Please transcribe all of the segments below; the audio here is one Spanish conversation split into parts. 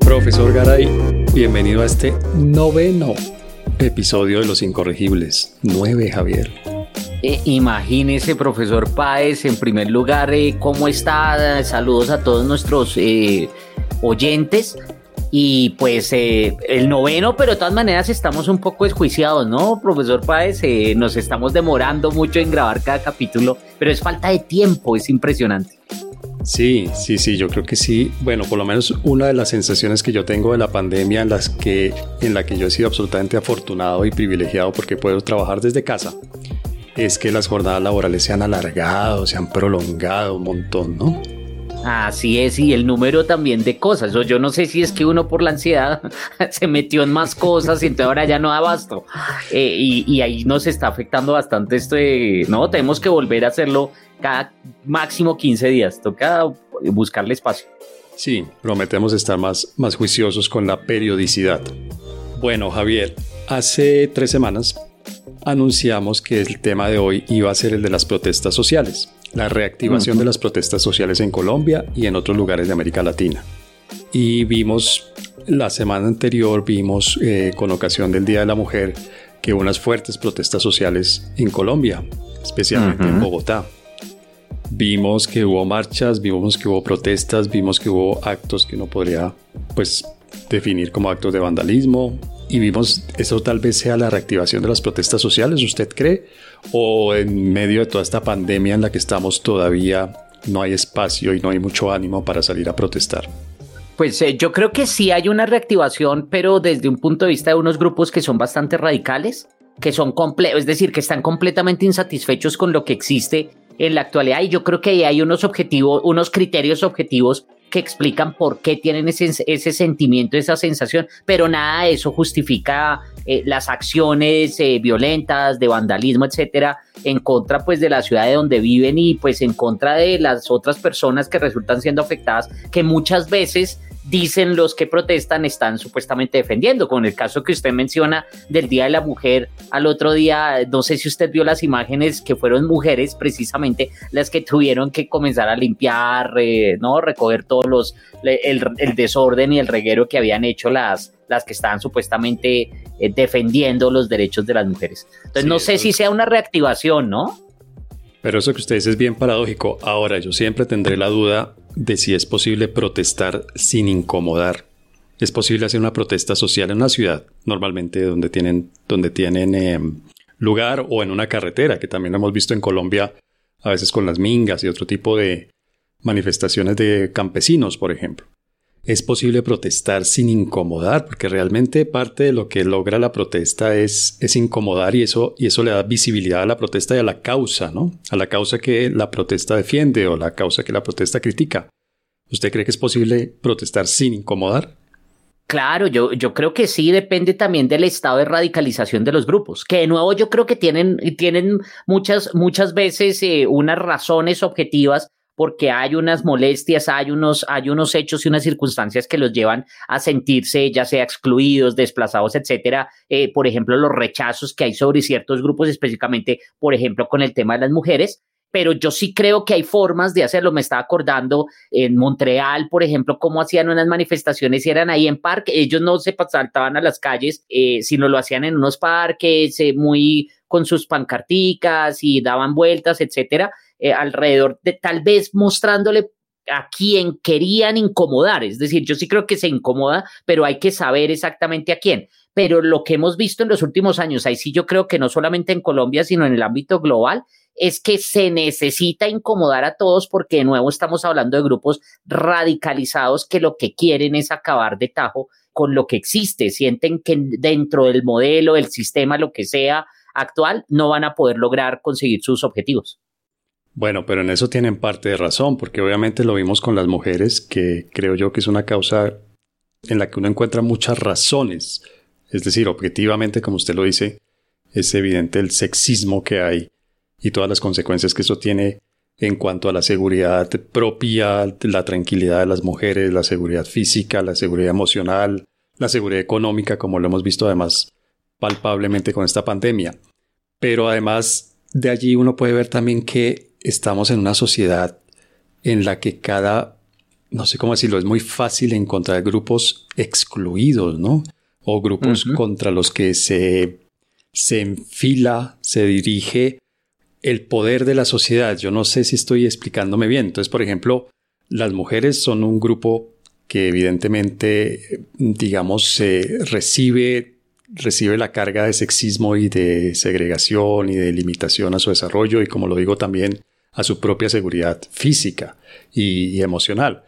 Profesor Garay, bienvenido a este noveno episodio de Los Incorregibles. Nueve, Javier. Eh, imagínese, profesor Páez, en primer lugar, eh, ¿cómo está? Saludos a todos nuestros eh, oyentes. Y pues el noveno, pero de todas maneras estamos un poco desjuiciados, ¿no, profesor Páez? nos estamos demorando mucho en grabar cada capítulo, pero es falta de tiempo, es impresionante. Sí, sí, sí, yo creo que sí. Bueno, por lo menos una de las sensaciones que yo tengo de la pandemia en las que en la que yo he sido absolutamente afortunado y privilegiado porque puedo trabajar desde casa es que las jornadas laborales se han alargado, se han prolongado un montón, ¿no? Así es, y el número también de cosas. Yo no sé si es que uno por la ansiedad se metió en más cosas y entonces ahora ya no da abasto. Eh, y, ahí nos está afectando bastante esto de, no, tenemos que volver a hacerlo cada máximo 15 días. Toca buscarle espacio. Sí, prometemos estar más, más juiciosos con la periodicidad. Bueno, Javier, hace tres semanas anunciamos que el tema de hoy iba a ser el de las protestas sociales la reactivación de las protestas sociales en Colombia y en otros lugares de América Latina. Y vimos, la semana anterior vimos, eh, con ocasión del Día de la Mujer, que unas fuertes protestas sociales en Colombia, especialmente en Bogotá. Vimos que hubo marchas, vimos que hubo protestas, vimos que hubo actos que uno podría pues, definir como actos de vandalismo, y vimos eso tal vez sea la reactivación de las protestas sociales, ¿usted cree? ¿O en medio de toda esta pandemia en la que estamos todavía no hay espacio y no hay mucho ánimo para salir a protestar? Pues eh, yo creo que sí hay una reactivación, pero desde un punto de vista de unos grupos que son bastante radicales, que son completos, es decir, que están completamente insatisfechos con lo que existe en la actualidad. Y yo creo que hay unos objetivos, unos criterios objetivos que explican por qué tienen ese, ese sentimiento, esa sensación, pero nada de eso justifica eh, las acciones eh, violentas de vandalismo, etcétera, en contra pues de la ciudad de donde viven y pues en contra de las otras personas que resultan siendo afectadas, que muchas veces dicen los que protestan están supuestamente defendiendo, con el caso que usted menciona del Día de la Mujer, al otro día, no sé si usted vio las imágenes que fueron mujeres precisamente las que tuvieron que comenzar a limpiar, ¿no? Recoger todos los, el, desorden y el reguero que habían hecho las, las que estaban supuestamente eh, defendiendo los derechos de las mujeres. Entonces no sé si sea una reactivación, ¿no? Pero eso que usted dice es bien paradójico. Ahora, yo siempre tendré la duda de si es posible protestar sin incomodar. Es posible hacer una protesta social en una ciudad, normalmente donde tienen, donde tienen em, lugar o en una carretera, que también lo hemos visto en Colombia, a veces con las mingas y otro tipo de manifestaciones de campesinos, por ejemplo es posible protestar sin incomodar, porque realmente parte de lo que logra la protesta es, es incomodar y eso, y eso le da visibilidad a la protesta y a la causa, ¿no? A la causa que la protesta defiende o la causa que la protesta critica. ¿Usted cree que es posible protestar sin incomodar? Claro, yo, yo creo que sí, depende también del estado de radicalización de los grupos, que de nuevo yo creo que tienen, tienen muchas, muchas veces eh, unas razones objetivas porque hay unas molestias, hay unos, hay unos hechos y unas circunstancias que los llevan a sentirse ya sea excluidos, desplazados, etcétera. Eh, por ejemplo, los rechazos que hay sobre ciertos grupos, específicamente, por ejemplo, con el tema de las mujeres. Pero yo sí creo que hay formas de hacerlo. Me estaba acordando en Montreal, por ejemplo, cómo hacían unas manifestaciones y eran ahí en parque. Ellos no se saltaban a las calles, eh, sino lo hacían en unos parques eh, muy con sus pancarticas y daban vueltas, etcétera eh, alrededor de tal vez mostrándole a quién querían incomodar. Es decir, yo sí creo que se incomoda, pero hay que saber exactamente a quién. Pero lo que hemos visto en los últimos años, ahí sí yo creo que no solamente en Colombia, sino en el ámbito global, es que se necesita incomodar a todos porque de nuevo estamos hablando de grupos radicalizados que lo que quieren es acabar de tajo con lo que existe. Sienten que dentro del modelo, el sistema, lo que sea actual, no van a poder lograr conseguir sus objetivos. Bueno, pero en eso tienen parte de razón, porque obviamente lo vimos con las mujeres, que creo yo que es una causa en la que uno encuentra muchas razones. Es decir, objetivamente, como usted lo dice, es evidente el sexismo que hay y todas las consecuencias que eso tiene en cuanto a la seguridad propia, la tranquilidad de las mujeres, la seguridad física, la seguridad emocional, la seguridad económica, como lo hemos visto además palpablemente con esta pandemia. Pero además de allí uno puede ver también que estamos en una sociedad en la que cada no sé cómo decirlo, es muy fácil encontrar grupos excluidos, ¿no? O grupos contra los que se, se enfila, se dirige el poder de la sociedad. Yo no sé si estoy explicándome bien. Entonces, por ejemplo, las mujeres son un grupo que evidentemente, digamos, recibe, recibe la carga de sexismo y de segregación y de limitación a su desarrollo y, como lo digo, también a su propia seguridad física y, emocional.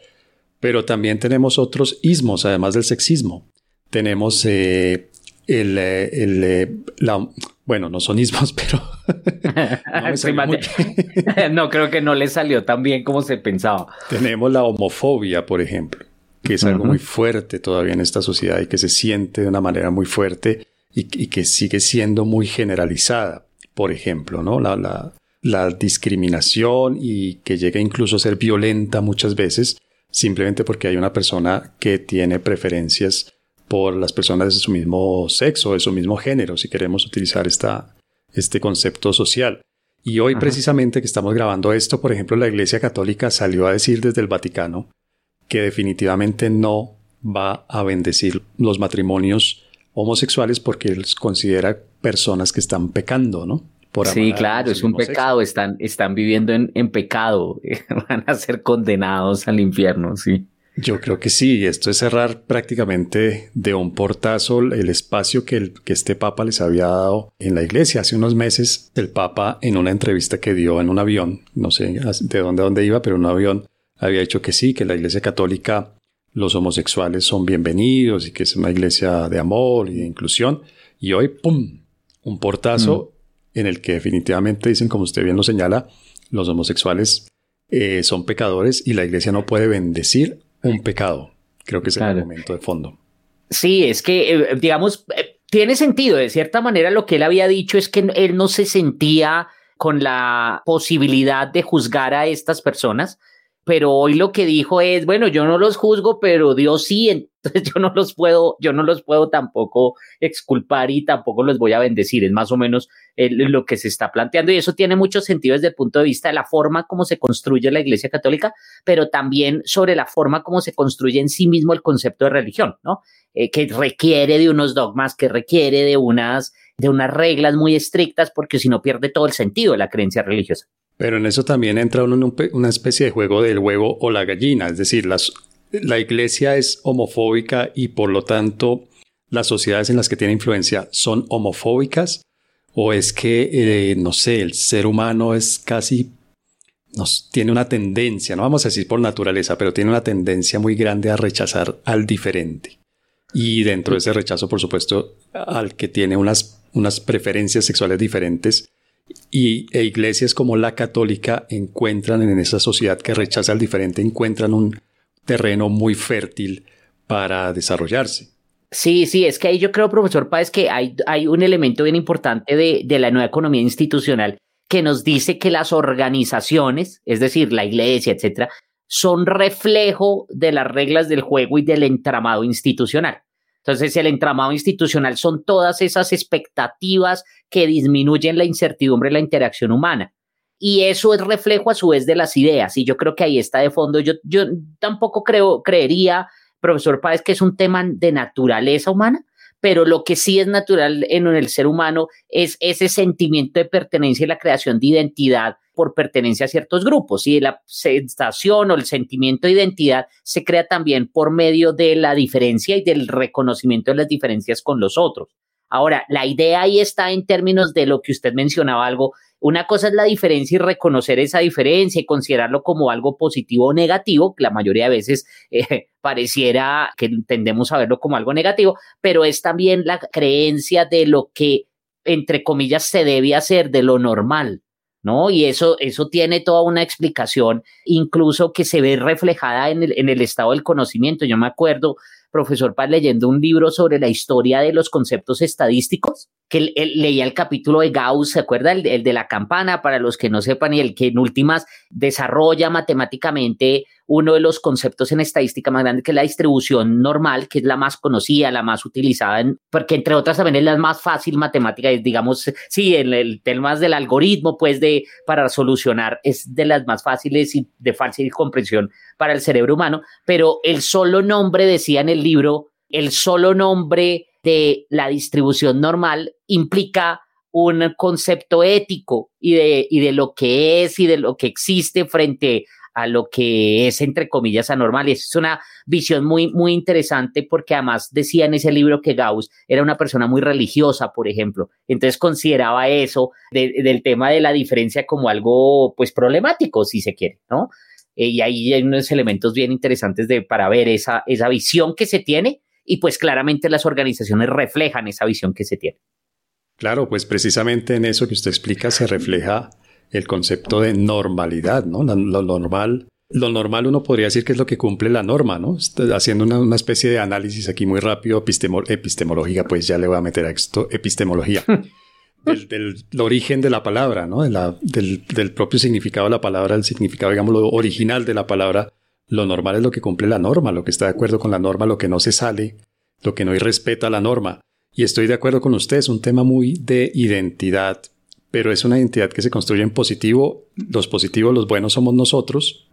Pero también tenemos otros ismos, además del sexismo. Tenemos eh, el, eh, el, eh, la, bueno, no son ismos, pero no, creo que no le salió tan bien como se pensaba. Tenemos la homofobia, por ejemplo, que es algo muy fuerte todavía en esta sociedad y que se siente de una manera muy fuerte y, que sigue siendo muy generalizada. Por ejemplo, ¿no? La, la, la discriminación y que llega incluso a ser violenta muchas veces simplemente porque hay una persona que tiene preferencias por las personas de su mismo sexo, de su mismo género, si queremos utilizar esta, este concepto social. Y hoy precisamente que estamos grabando esto, por ejemplo, la Iglesia Católica salió a decir desde el Vaticano que definitivamente no va a bendecir los matrimonios homosexuales porque los considera personas que están pecando, ¿no? Sí, claro, es un pecado, están, están viviendo en, en pecado, van a ser condenados al infierno, sí. Yo creo que sí, esto es cerrar prácticamente de un portazo el espacio que, el, que este Papa les había dado en la iglesia. Hace unos meses el Papa en una entrevista que dio en un avión, no sé de dónde, dónde iba, pero en un avión había dicho que sí, que la iglesia católica los homosexuales son bienvenidos y que es una iglesia de amor y de inclusión. Y hoy, ¡pum! Un portazo mm. En el que definitivamente dicen, como usted bien lo señala, los homosexuales eh, son pecadores y la iglesia no puede bendecir un pecado. Creo que es el argumento de fondo. Sí, es que, eh, digamos, eh, tiene sentido. De cierta manera, lo que él había dicho es que él no se sentía con la posibilidad de juzgar a estas personas, pero hoy lo que dijo es, bueno, yo no los juzgo, pero Dios sí, entonces yo no los puedo, yo no los puedo tampoco exculpar y tampoco los voy a bendecir, es más o menos lo que se está planteando y eso tiene mucho sentido desde el punto de vista de la forma como se construye la Iglesia Católica, pero también sobre la forma como se construye en sí mismo el concepto de religión, ¿no? Eh, que requiere de unos dogmas, que requiere de unas, de unas reglas muy estrictas, porque si no pierde todo el sentido de la creencia religiosa. Pero en eso también entra una especie de juego del huevo o la gallina, es decir, la iglesia es homofóbica y por lo tanto las sociedades en las que tiene influencia son homofóbicas o es que, eh, no sé, el ser humano es casi, nos, tiene una tendencia, no vamos a decir por naturaleza, pero tiene una tendencia muy grande a rechazar al diferente. Y dentro de ese rechazo, por supuesto, al que tiene unas, unas preferencias sexuales diferentes, y e iglesias como la católica encuentran en esa sociedad que rechaza al diferente, encuentran un terreno muy fértil para desarrollarse. Sí, sí, es que ahí yo creo, profesor Páez, que hay, un elemento bien importante de, de la nueva economía institucional que nos dice que las organizaciones, es decir, la iglesia, etcétera, son reflejo de las reglas del juego y del entramado institucional. Entonces, el entramado institucional son todas esas expectativas que disminuyen la incertidumbre de la interacción humana. Y eso es reflejo a su vez de las ideas. Y yo creo que ahí está de fondo. Yo, yo tampoco creo, creería, profesor Páez, que es un tema de naturaleza humana, pero lo que sí es natural en el ser humano es ese sentimiento de pertenencia y la creación de identidad por pertenencia a ciertos grupos y la sensación o el sentimiento de identidad se crea también por medio de la diferencia y del reconocimiento de las diferencias con los otros. Ahora, la idea ahí está en términos de lo que usted mencionaba algo. Una cosa es la diferencia y reconocer esa diferencia y considerarlo como algo positivo o negativo, que la mayoría de veces eh, pareciera que tendemos a verlo como algo negativo, pero es también la creencia de lo que, entre comillas, se debe hacer, de lo normal. ¿No? Y eso, eso tiene toda una explicación, incluso que se ve reflejada en el, en el estado del conocimiento. Yo me acuerdo, profesor Paz, leyendo un libro sobre la historia de los conceptos estadísticos, que leía el capítulo de Gauss, ¿se acuerda? El, de la campana, para los que no sepan, y el que en últimas desarrolla matemáticamente uno de los conceptos en estadística más grande que es la distribución normal, que es la más conocida, la más utilizada, en, porque entre otras también es la más fácil matemática, digamos, sí, en el tema del algoritmo, pues de para solucionar es de las más fáciles y de fácil comprensión para el cerebro humano, pero el solo nombre decía en el libro, el solo nombre de la distribución normal implica un concepto ético y de, y de lo que es y de lo que existe frente a lo que es, entre comillas, anormal. Y es una visión muy, muy interesante porque además decía en ese libro que Gauss era una persona muy religiosa, por ejemplo. Entonces consideraba eso del tema de la diferencia como algo, pues, problemático, si se quiere, ¿no? Eh, y ahí hay unos elementos bien interesantes de, para ver esa, esa visión que se tiene y pues claramente las organizaciones reflejan esa visión que se tiene. Claro, pues precisamente en eso que usted explica se refleja el concepto de normalidad, ¿no? Lo, normal, lo normal uno podría decir que es lo que cumple la norma, ¿no? haciendo una, especie de análisis aquí muy rápido, epistemológica, pues ya le voy a meter a esto, epistemología. del, origen de la palabra, ¿no? del, del, propio significado de la palabra, el significado, digamos, lo original de la palabra. Lo normal es lo que cumple la norma, lo que está de acuerdo con la norma, lo que no se sale, lo que no irrespeta la norma. Y estoy de acuerdo con usted, es un tema muy de identidad pero es una identidad que se construye en positivo. Los positivos, los buenos somos nosotros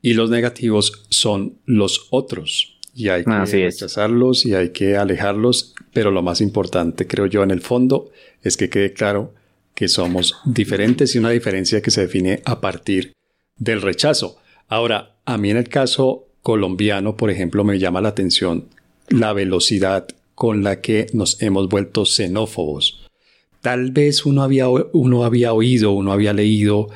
y los negativos son los otros. Y hay que rechazarlos y hay que alejarlos, pero lo más importante, creo yo, en el fondo, es que quede claro que somos diferentes y una diferencia que se define a partir del rechazo. Ahora, a mí en el caso colombiano, por ejemplo, me llama la atención la velocidad con la que nos hemos vuelto xenófobos tal vez uno había, uno había oído, uno había leído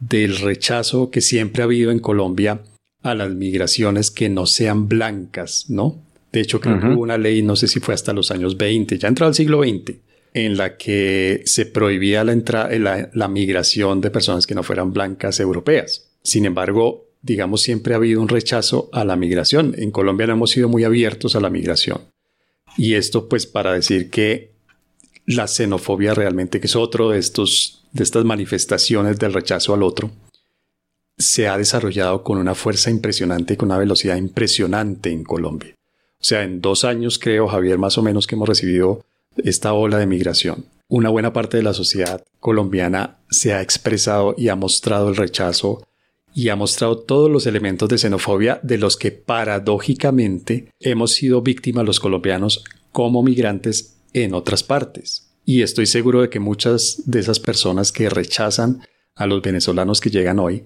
del rechazo que siempre ha habido en Colombia a las migraciones que no sean blancas, ¿no? De hecho, creo que hubo una ley, no sé si fue hasta los años 20, ya entró al siglo XX, en la que se prohibía la, la, la migración de personas que no fueran blancas europeas. Sin embargo, digamos, siempre ha habido un rechazo a la migración. En Colombia no hemos sido muy abiertos a la migración. Y esto pues para decir que la xenofobia realmente, que es otro de, estos, de estas manifestaciones del rechazo al otro, se ha desarrollado con una fuerza impresionante y con una velocidad impresionante en Colombia. O sea, en dos años creo, Javier, más o menos que hemos recibido esta ola de migración. Una buena parte de la sociedad colombiana se ha expresado y ha mostrado el rechazo y ha mostrado todos los elementos de xenofobia de los que paradójicamente hemos sido víctimas los colombianos como migrantes en otras partes. Y estoy seguro de que muchas de esas personas que rechazan a los venezolanos que llegan hoy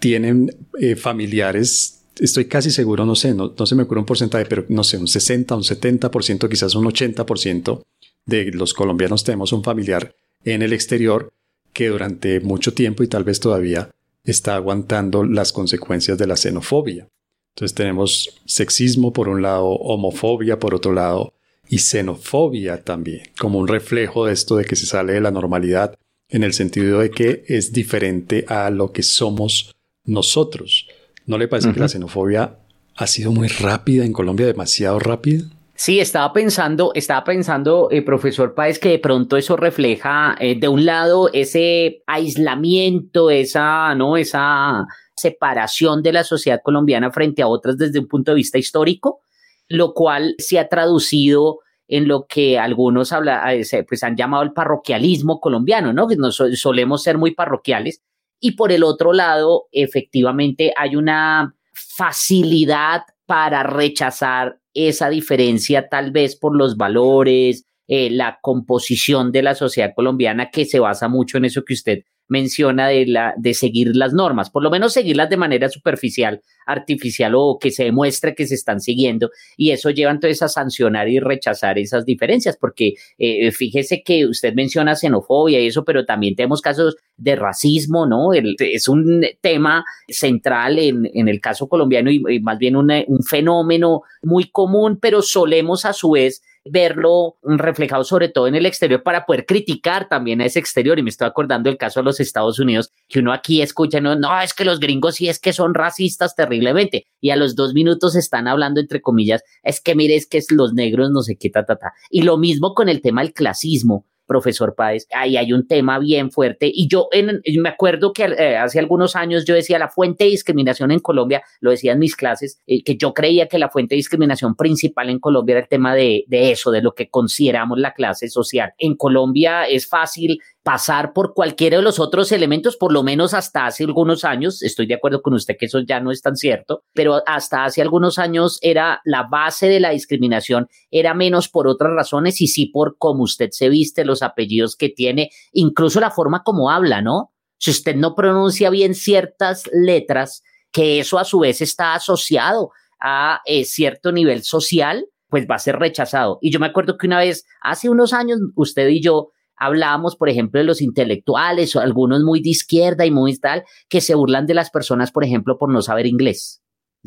tienen eh, familiares, estoy casi seguro, no sé, no, se me ocurre un porcentaje, pero no sé, un 60, un 70%, quizás un 80% de los colombianos tenemos un familiar en el exterior que durante mucho tiempo y tal vez todavía está aguantando las consecuencias de la xenofobia. Entonces tenemos sexismo por un lado, homofobia por otro lado, y xenofobia también, como un reflejo de esto de que se sale de la normalidad en el sentido de que es diferente a lo que somos nosotros. ¿No le parece que la xenofobia ha sido muy rápida en Colombia, demasiado rápida? Sí, estaba pensando, estaba pensando, eh, profesor Páez, que de pronto eso refleja, eh, de un lado, ese aislamiento, esa, ¿no? Esa separación de la sociedad colombiana frente a otras desde un punto de vista histórico, lo cual se ha traducido en lo que algunos eh, pues han llamado el parroquialismo colombiano, ¿no? Que nos solemos ser muy parroquiales. Y por el otro lado, efectivamente, hay una facilidad para rechazar esa diferencia, tal vez por los valores, eh, la composición de la sociedad colombiana, que se basa mucho en eso que usted menciona de, la, de seguir las normas, por lo menos seguirlas de manera superficial, artificial o que se demuestre que se están siguiendo y eso lleva entonces a sancionar y rechazar esas diferencias porque eh, fíjese que usted menciona xenofobia y eso, pero también tenemos casos de racismo, ¿no? es un tema central en, en el caso colombiano y, más bien un fenómeno muy común, pero solemos a su vez verlo reflejado sobre todo en el exterior para poder criticar también a ese exterior. Y me estoy acordando del caso de los Estados Unidos, que uno aquí escucha, no, no, es que los gringos sí es que son racistas terriblemente. Y a los dos minutos están hablando, entre comillas, es que mire, es que los negros, no sé qué, ta, ta, ta. Y lo mismo con el tema del clasismo. Profesor Páez, ahí hay un tema bien fuerte. Y yo en, me acuerdo que eh, hace algunos años yo decía la fuente de discriminación en Colombia, lo decía en mis clases, eh, que yo creía que la fuente de discriminación principal en Colombia era el tema de, de eso, de lo que consideramos la clase social. En Colombia es fácil pasar por cualquiera de los otros elementos, por lo menos hasta hace algunos años, estoy de acuerdo con usted que eso ya no es tan cierto, pero hasta hace algunos años era la base de la discriminación, era menos por otras razones y sí por cómo usted se viste, los apellidos que tiene, incluso la forma como habla, ¿no? Si usted no pronuncia bien ciertas letras, que eso a su vez está asociado a eh, cierto nivel social, pues va a ser rechazado. Y yo me acuerdo que una vez, hace unos años, usted y yo hablábamos, por ejemplo, de los intelectuales o algunos muy de izquierda y muy tal, que se burlan de las personas, por ejemplo, por no saber inglés.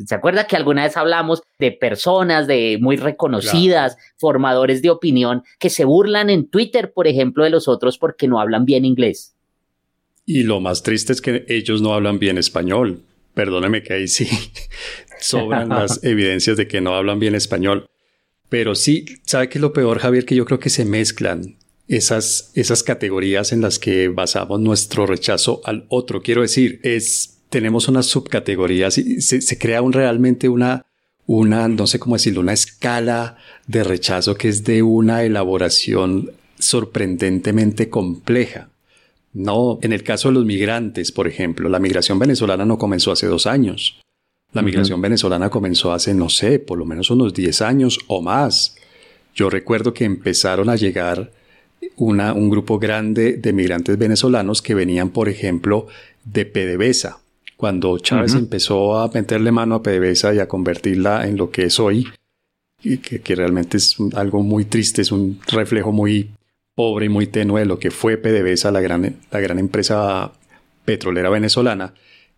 ¿Se acuerda que alguna vez hablamos de personas de muy reconocidas, formadores de opinión, que se burlan en Twitter, por ejemplo, de los otros porque no hablan bien inglés? Y lo más triste es que ellos no hablan bien español. Perdóneme que ahí sí sobran las evidencias de que no hablan bien español. Pero sí, ¿sabe qué es lo peor, Javier? Que yo creo que se mezclan esas, esas categorías en las que basamos nuestro rechazo al otro. Quiero decir, es, tenemos unas subcategorías y se, crea un, realmente una, una, no sé cómo decirlo, una escala de rechazo que es de una elaboración sorprendentemente compleja. No, en el caso de los migrantes, por ejemplo, la migración venezolana no comenzó hace dos años. La migración venezolana comenzó hace, no sé, por lo menos unos 10 años o más. Yo recuerdo que empezaron a llegar una, un grupo grande de migrantes venezolanos que venían, por ejemplo, de PDVSA. Cuando Chávez empezó a meterle mano a PDVSA y a convertirla en lo que es hoy, que, que realmente es algo muy triste, es un reflejo muy pobre y muy tenue de lo que fue PDVSA, la gran, la gran empresa petrolera venezolana,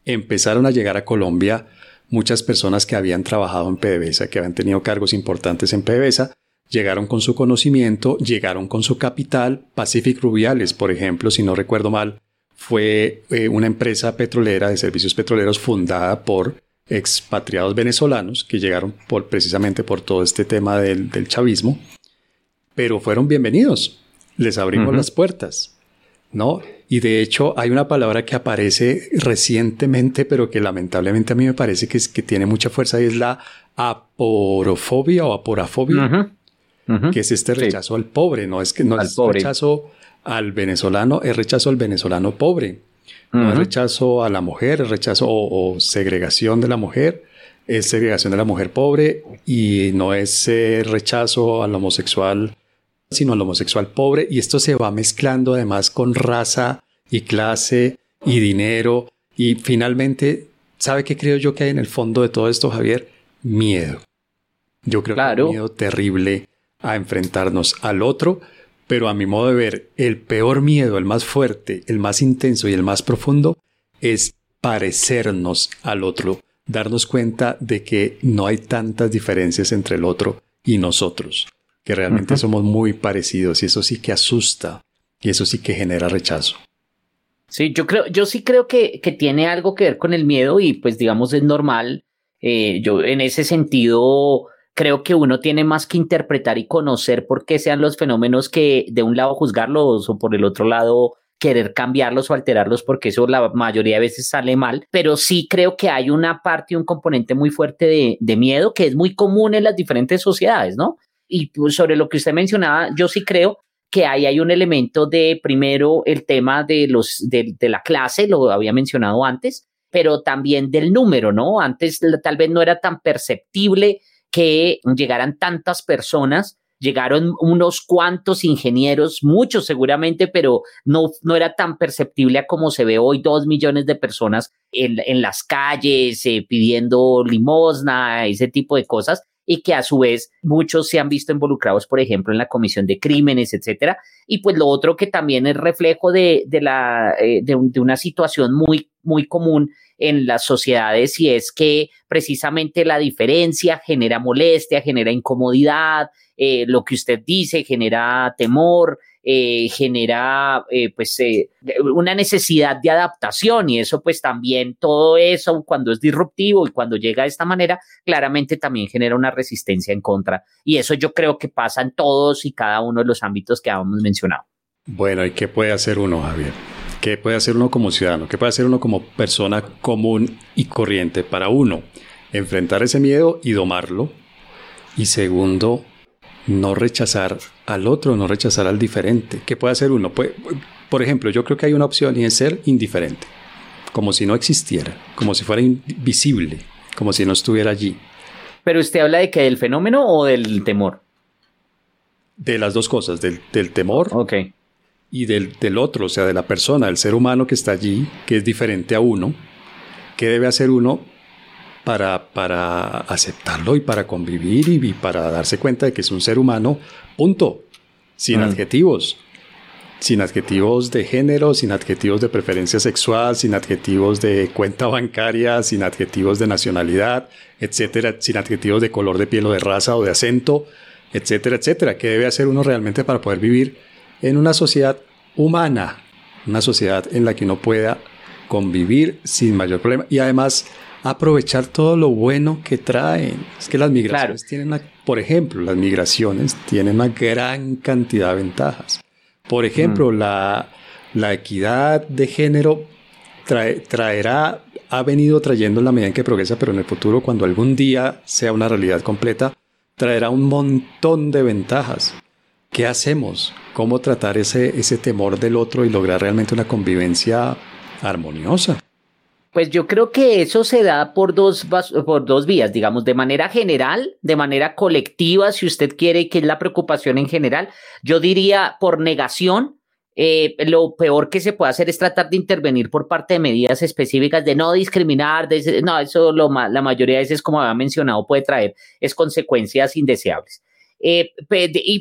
empezaron a llegar a Colombia muchas personas que habían trabajado en PDVSA, que habían tenido cargos importantes en PDVSA, Llegaron con su conocimiento, llegaron con su capital. Pacific Rubiales, por ejemplo, si no recuerdo mal, fue eh, una empresa petrolera de servicios petroleros fundada por expatriados venezolanos que llegaron por, precisamente por todo este tema del, chavismo, pero fueron bienvenidos. Les abrimos las puertas, ¿no? Y de hecho hay una palabra que aparece recientemente, pero que lamentablemente a mí me parece que, es, que tiene mucha fuerza y es la aporofobia o aporafobia que es este rechazo al pobre, no es que no es rechazo al venezolano, es rechazo al venezolano pobre, no es rechazo a la mujer, es rechazo o, segregación de la mujer, es segregación de la mujer pobre y no es eh, rechazo al homosexual, sino al homosexual pobre. Y esto se va mezclando además con raza y clase y dinero. Y finalmente, ¿sabe qué creo yo que hay en el fondo de todo esto, Javier? Miedo. Yo creo que hay miedo terrible a enfrentarnos al otro, pero a mi modo de ver, el peor miedo, el más fuerte, el más intenso y el más profundo es parecernos al otro, darnos cuenta de que no hay tantas diferencias entre el otro y nosotros, que realmente somos muy parecidos y eso sí que asusta y eso sí que genera rechazo. Sí, yo creo, yo sí creo que, que tiene algo que ver con el miedo y pues digamos es normal. Eh, yo en ese sentido creo que uno tiene más que interpretar y conocer por qué sean los fenómenos que de un lado juzgarlos o por el otro lado querer cambiarlos o alterarlos porque eso la mayoría de veces sale mal, pero sí creo que hay una parte, un componente muy fuerte de, de miedo que es muy común en las diferentes sociedades, ¿no? Y pues, sobre lo que usted mencionaba, yo sí creo que ahí hay un elemento de, primero, el tema de, los, de, de la clase, lo había mencionado antes, pero también del número, ¿no? Antes tal vez no era tan perceptible que llegaran tantas personas. Llegaron unos cuantos ingenieros, muchos seguramente, pero no, no era tan perceptible como se ve hoy dos millones de personas en, en las calles eh, pidiendo limosna, ese tipo de cosas y que a su vez muchos se han visto involucrados, por ejemplo, en la comisión de crímenes, etcétera. Y pues lo otro que también es reflejo de, de la, eh, de, una situación muy, muy común en las sociedades y es que precisamente la diferencia genera molestia, genera incomodidad, eh, lo que usted dice genera temor, eh, genera eh, pues una necesidad de adaptación y eso pues también todo eso cuando es disruptivo y cuando llega de esta manera claramente también genera una resistencia en contra y eso yo creo que pasa en todos y cada uno de los ámbitos que habíamos mencionado. Bueno, ¿y qué puede hacer uno, Javier? ¿Qué puede hacer uno como ciudadano? ¿Qué puede hacer uno como persona común y corriente para uno? Enfrentar ese miedo y domarlo. Y segundo, no rechazar al otro, no rechazar al diferente. ¿Qué puede hacer uno? por ejemplo, yo creo que hay una opción y es ser indiferente, como si no existiera, como si fuera invisible, como si no estuviera allí. Pero usted habla de que del fenómeno o del temor? De las dos cosas, del, temor y del, del, otro, o sea, de la persona, del ser humano que está allí, que es diferente a uno. ¿Qué debe hacer uno para, para aceptarlo y para convivir y, para darse cuenta de que es un ser humano, punto, sin mm. adjetivos? sin adjetivos de género, sin adjetivos de preferencia sexual, sin adjetivos de cuenta bancaria, sin adjetivos de nacionalidad, etcétera, sin adjetivos de color de piel o de raza o de acento, etcétera, etcétera. ¿Qué debe hacer uno realmente para poder vivir en una sociedad humana? Una sociedad en la que uno pueda convivir sin mayor problema y además aprovechar todo lo bueno que traen. Es que las migraciones tienen, por ejemplo, las migraciones tienen una gran cantidad de ventajas. Por ejemplo, mm. la, la, equidad de género traerá, ha venido trayendo en la medida en que progresa, pero en el futuro, cuando algún día sea una realidad completa, traerá un montón de ventajas. ¿Qué hacemos? ¿Cómo tratar ese, ese temor del otro y lograr realmente una convivencia armoniosa? Pues yo creo que eso se da por dos, por dos vías, digamos, de manera general, de manera colectiva, si usted quiere, que es la preocupación en general. Yo diría por negación, eh, lo peor que se puede hacer es tratar de intervenir por parte de medidas específicas de no discriminar, de, no, eso lo, la mayoría de veces, como había mencionado, puede traer es consecuencias indeseables. Eh,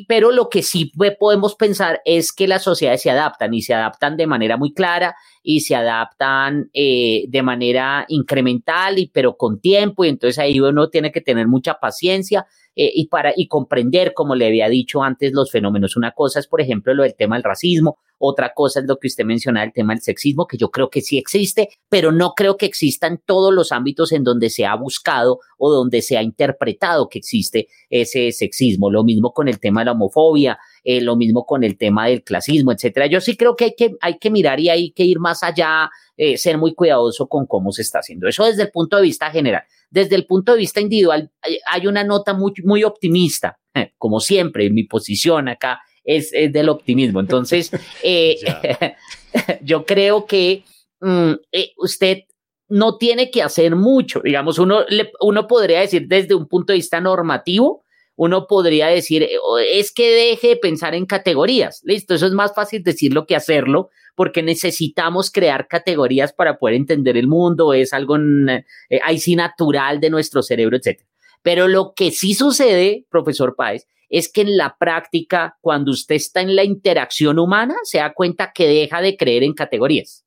pero lo que sí podemos pensar es que las sociedades se adaptan y se adaptan de manera muy clara y se adaptan eh, de manera incremental y pero con tiempo y entonces ahí uno tiene que tener mucha paciencia eh, y para y comprender como le había dicho antes los fenómenos una cosa es por ejemplo lo del tema del racismo otra cosa es lo que usted menciona el tema del sexismo que yo creo que sí existe pero no creo que exista en todos los ámbitos en donde se ha buscado o donde se ha interpretado que existe ese sexismo lo mismo con el tema de la homofobia eh, lo mismo con el tema del clasismo, etcétera. Yo sí creo que hay que, hay que mirar y hay que ir más allá, eh, ser muy cuidadoso con cómo se está haciendo. Eso desde el punto de vista general. Desde el punto de vista individual, hay, una nota muy, muy optimista, eh, como siempre, mi posición acá es, del optimismo. Entonces, yo creo que mm, usted no tiene que hacer mucho. Digamos, uno, uno podría decir desde un punto de vista normativo, uno podría decir, eh, es que deje de pensar en categorías. Listo, eso es más fácil decirlo que hacerlo, porque necesitamos crear categorías para poder entender el mundo, es algo eh, ahí sí natural de nuestro cerebro, etc. Pero lo que sí sucede, profesor Páez, es que en la práctica, cuando usted está en la interacción humana, se da cuenta que deja de creer en categorías.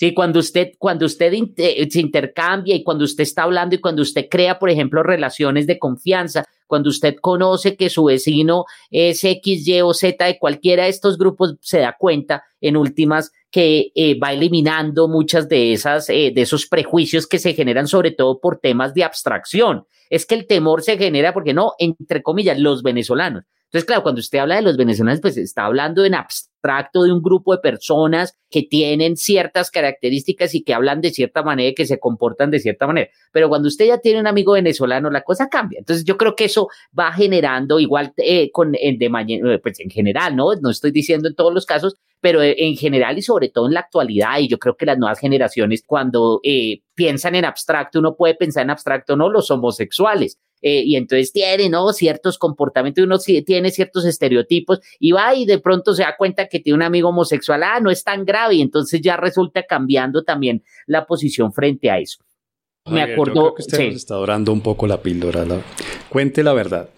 Sí, cuando usted, cuando usted se intercambia y cuando usted está hablando y cuando usted crea, por ejemplo, relaciones de confianza, cuando usted conoce que su vecino es X, Y o Z de cualquiera de estos grupos, se da cuenta en últimas que eh, va eliminando muchas de esas, eh, de esos prejuicios que se generan sobre todo por temas de abstracción. Es que el temor se genera porque no, entre comillas, los venezolanos. Entonces, claro, cuando usted habla de los venezolanos, pues está hablando en abstracto de un grupo de personas que tienen ciertas características y que hablan de cierta manera y que se comportan de cierta manera. Pero cuando usted ya tiene un amigo venezolano, la cosa cambia. Entonces, yo creo que eso va generando igual eh, con, de eh, pues en general, ¿no? No estoy diciendo en todos los casos, pero eh, en general y sobre todo en la actualidad, y yo creo que las nuevas generaciones cuando piensan en abstracto, uno puede pensar en abstracto, no los homosexuales, eh, y entonces tiene, ¿no? Ciertos comportamientos, uno tiene ciertos estereotipos y va y de pronto se da cuenta que tiene un amigo homosexual, ah, no es tan grave y entonces ya resulta cambiando también la posición frente a eso. Me acuerdo. que usted está dorando un poco la píldora. Cuente la verdad.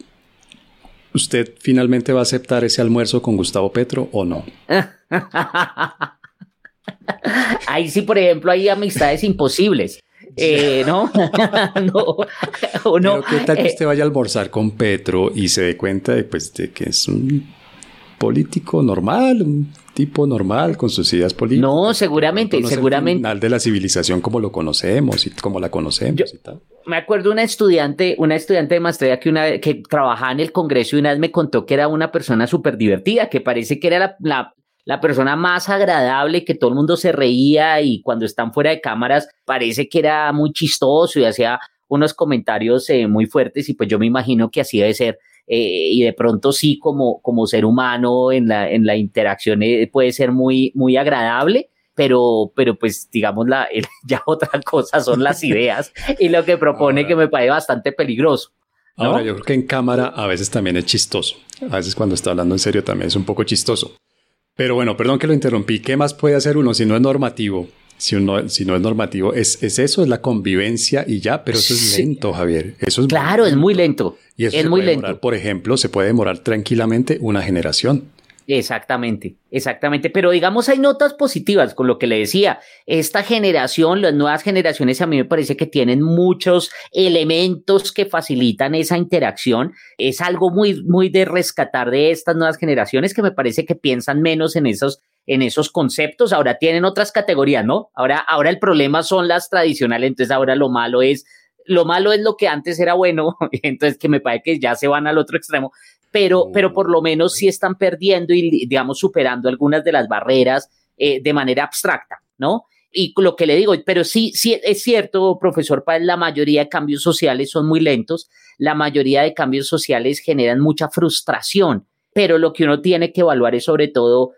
¿Usted finalmente va a aceptar ese almuerzo con Gustavo Petro o no? Ahí sí, por ejemplo, hay amistades imposibles. Eh, ¿no? no, no ¿qué tal que eh, usted vaya a almorzar con Petro y se dé cuenta de, pues, de que es un político normal, un tipo normal con sus ideas políticas? No, seguramente, no seguramente. final de la civilización como lo conocemos y como la conocemos y tal. Me acuerdo una estudiante, una estudiante de maestría que una que trabajaba en el Congreso y una vez me contó que era una persona súper divertida, que parece que era la, la persona más agradable, que todo el mundo se reía y cuando están fuera de cámaras parece que era muy chistoso y hacía unos comentarios eh, muy fuertes y pues yo me imagino que así debe ser. Eh, y de pronto sí como, como ser humano en la, en la interacción eh, puede ser muy, muy agradable, pero, pero pues digamos la, ya otra cosa son las ideas y lo que propone que me parece bastante peligroso. Ahora, yo creo que en cámara a veces también es chistoso. A veces cuando está hablando en serio también es un poco chistoso. Pero bueno, perdón que lo interrumpí. ¿Qué más puede hacer uno si no es normativo? Si, uno, si no es normativo, es, es eso, es la convivencia y ya, pero eso es lento, Javier. Eso es claro, es muy lento. Y es muy lento. por ejemplo, se puede demorar tranquilamente una generación. Exactamente, exactamente. Pero digamos, hay notas positivas con lo que le decía. Esta generación, las nuevas generaciones, a mí me parece que tienen muchos elementos que facilitan esa interacción. Es algo muy, muy de rescatar de estas nuevas generaciones que me parece que piensan menos en esos, en esos conceptos. Ahora tienen otras categorías, ¿no? Ahora, ahora el problema son las tradicionales. Entonces, ahora lo malo es lo malo es lo que antes era bueno, entonces que me parece que ya se van al otro extremo, pero, pero por lo menos sí están perdiendo y, digamos, superando algunas de las barreras eh, de manera abstracta, ¿no? Y lo que le digo, pero sí, sí es cierto, profesor Páez, la mayoría de cambios sociales son muy lentos, la mayoría de cambios sociales generan mucha frustración, pero lo que uno tiene que evaluar es sobre todo,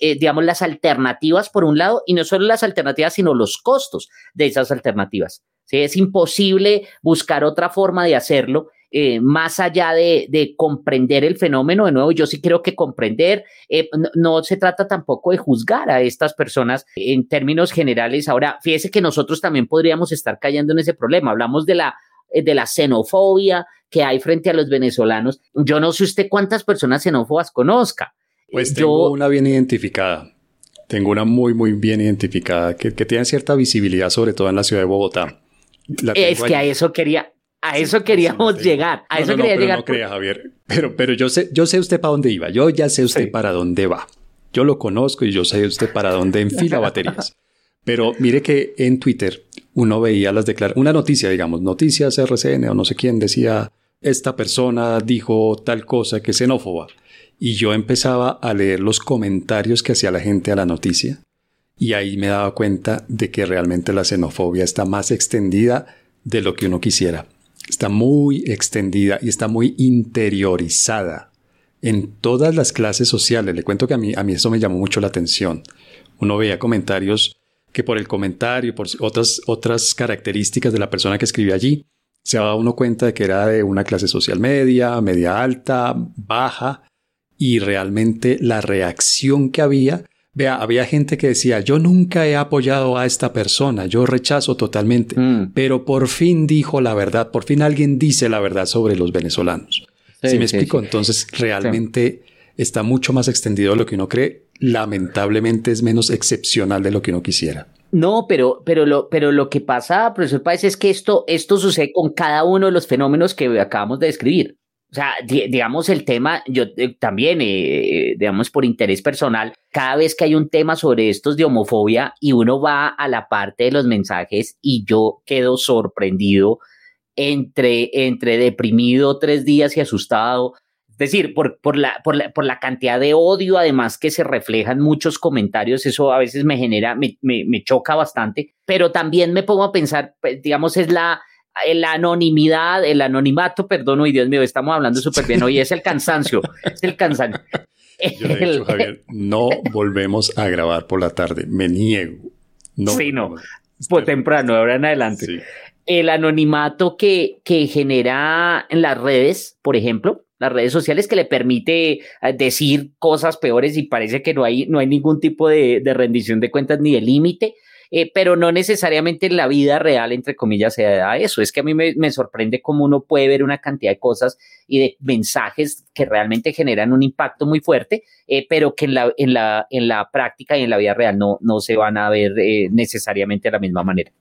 eh, digamos, las alternativas por un lado, y no solo las alternativas, sino los costos de esas alternativas. ¿sí? Es imposible buscar otra forma de hacerlo eh, más allá de, comprender el fenómeno, de nuevo, yo sí creo que comprender, eh, no, se trata tampoco de juzgar a estas personas en términos generales. Ahora, fíjese que nosotros también podríamos estar cayendo en ese problema. Hablamos de la, eh, de la xenofobia que hay frente a los venezolanos. Yo no sé usted cuántas personas xenófobas conozca. Pues tengo una bien identificada. Tengo una muy, muy bien identificada que, tiene cierta visibilidad, sobre todo en la ciudad de Bogotá. es que a eso quería, a eso queríamos llegar. A eso quería llegar. No crea, Javier. Pero, pero yo sé, yo sé usted para dónde iba. Yo ya sé usted para dónde va. Yo lo conozco y yo sé usted para dónde enfila baterías. Pero mire que en Twitter uno veía las declaraciones, una noticia, digamos, noticias RCN o no sé quién decía, esta persona dijo tal cosa que es xenófoba. Y yo empezaba a leer los comentarios que hacía la gente a la noticia. Y ahí me daba cuenta de que realmente la xenofobia está más extendida de lo que uno quisiera está muy extendida y está muy interiorizada en todas las clases sociales. Le cuento que a mí, a mí eso me llamó mucho la atención. Uno veía comentarios que por el comentario, por otras, otras características de la persona que escribía allí, se daba uno cuenta de que era de una clase social media, media alta, baja, y realmente la reacción que había Vea, había gente que decía, yo nunca he apoyado a esta persona, yo rechazo totalmente, mm. pero por fin dijo la verdad, por fin alguien dice la verdad sobre los venezolanos. si me explico, entonces realmente está mucho más extendido de lo que uno cree, lamentablemente es menos excepcional de lo que uno quisiera. No, pero, pero, lo, pero lo que pasa, profesor Páez, es que esto, esto sucede con cada uno de los fenómenos que acabamos de describir. O sea, digamos el tema, yo eh, también, eh, digamos por interés personal, cada vez que hay un tema sobre estos de homofobia y uno va a la parte de los mensajes y yo quedo sorprendido entre, entre deprimido tres días y asustado. Es decir, por, por, la, por, la, por la cantidad de odio, además que se reflejan muchos comentarios, eso a veces me genera, me, me, me choca bastante, pero también me pongo a pensar, pues, digamos, es la, la anonimidad, el anonimato, perdón, hoy Dios mío, estamos hablando súper bien, hoy es el cansancio, es el cansancio. Yo he dicho, Javier, no volvemos a grabar por la tarde, me niego. No sí, no, pues temprano, ahora en adelante. El anonimato que, que genera en las redes, por ejemplo, las redes sociales que le permite eh, decir cosas peores y parece que no hay, no hay ningún tipo de, de rendición de cuentas ni de límite. Eh, pero no necesariamente en la vida real, entre comillas, se da eso. Es que a mí me, sorprende cómo uno puede ver una cantidad de cosas y de mensajes que realmente generan un impacto muy fuerte, eh, pero que en la, en, la, en la práctica y en la vida real no, no se van a ver eh, necesariamente de la misma manera.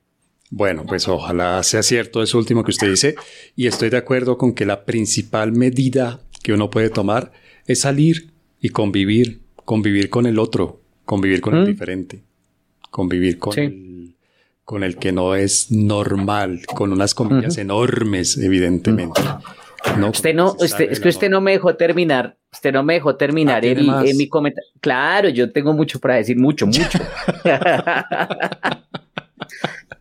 Bueno, pues ojalá sea cierto eso último que usted dice y estoy de acuerdo con que la principal medida que uno puede tomar es salir y convivir, convivir con el otro, convivir con el mm. diferente convivir con, el, con el que no es normal, con unas comillas enormes, evidentemente. No, usted no, usted, es que usted no me dejó terminar, usted no me dejó terminar ah, en mi comentario. Claro, yo tengo mucho para decir, mucho, mucho.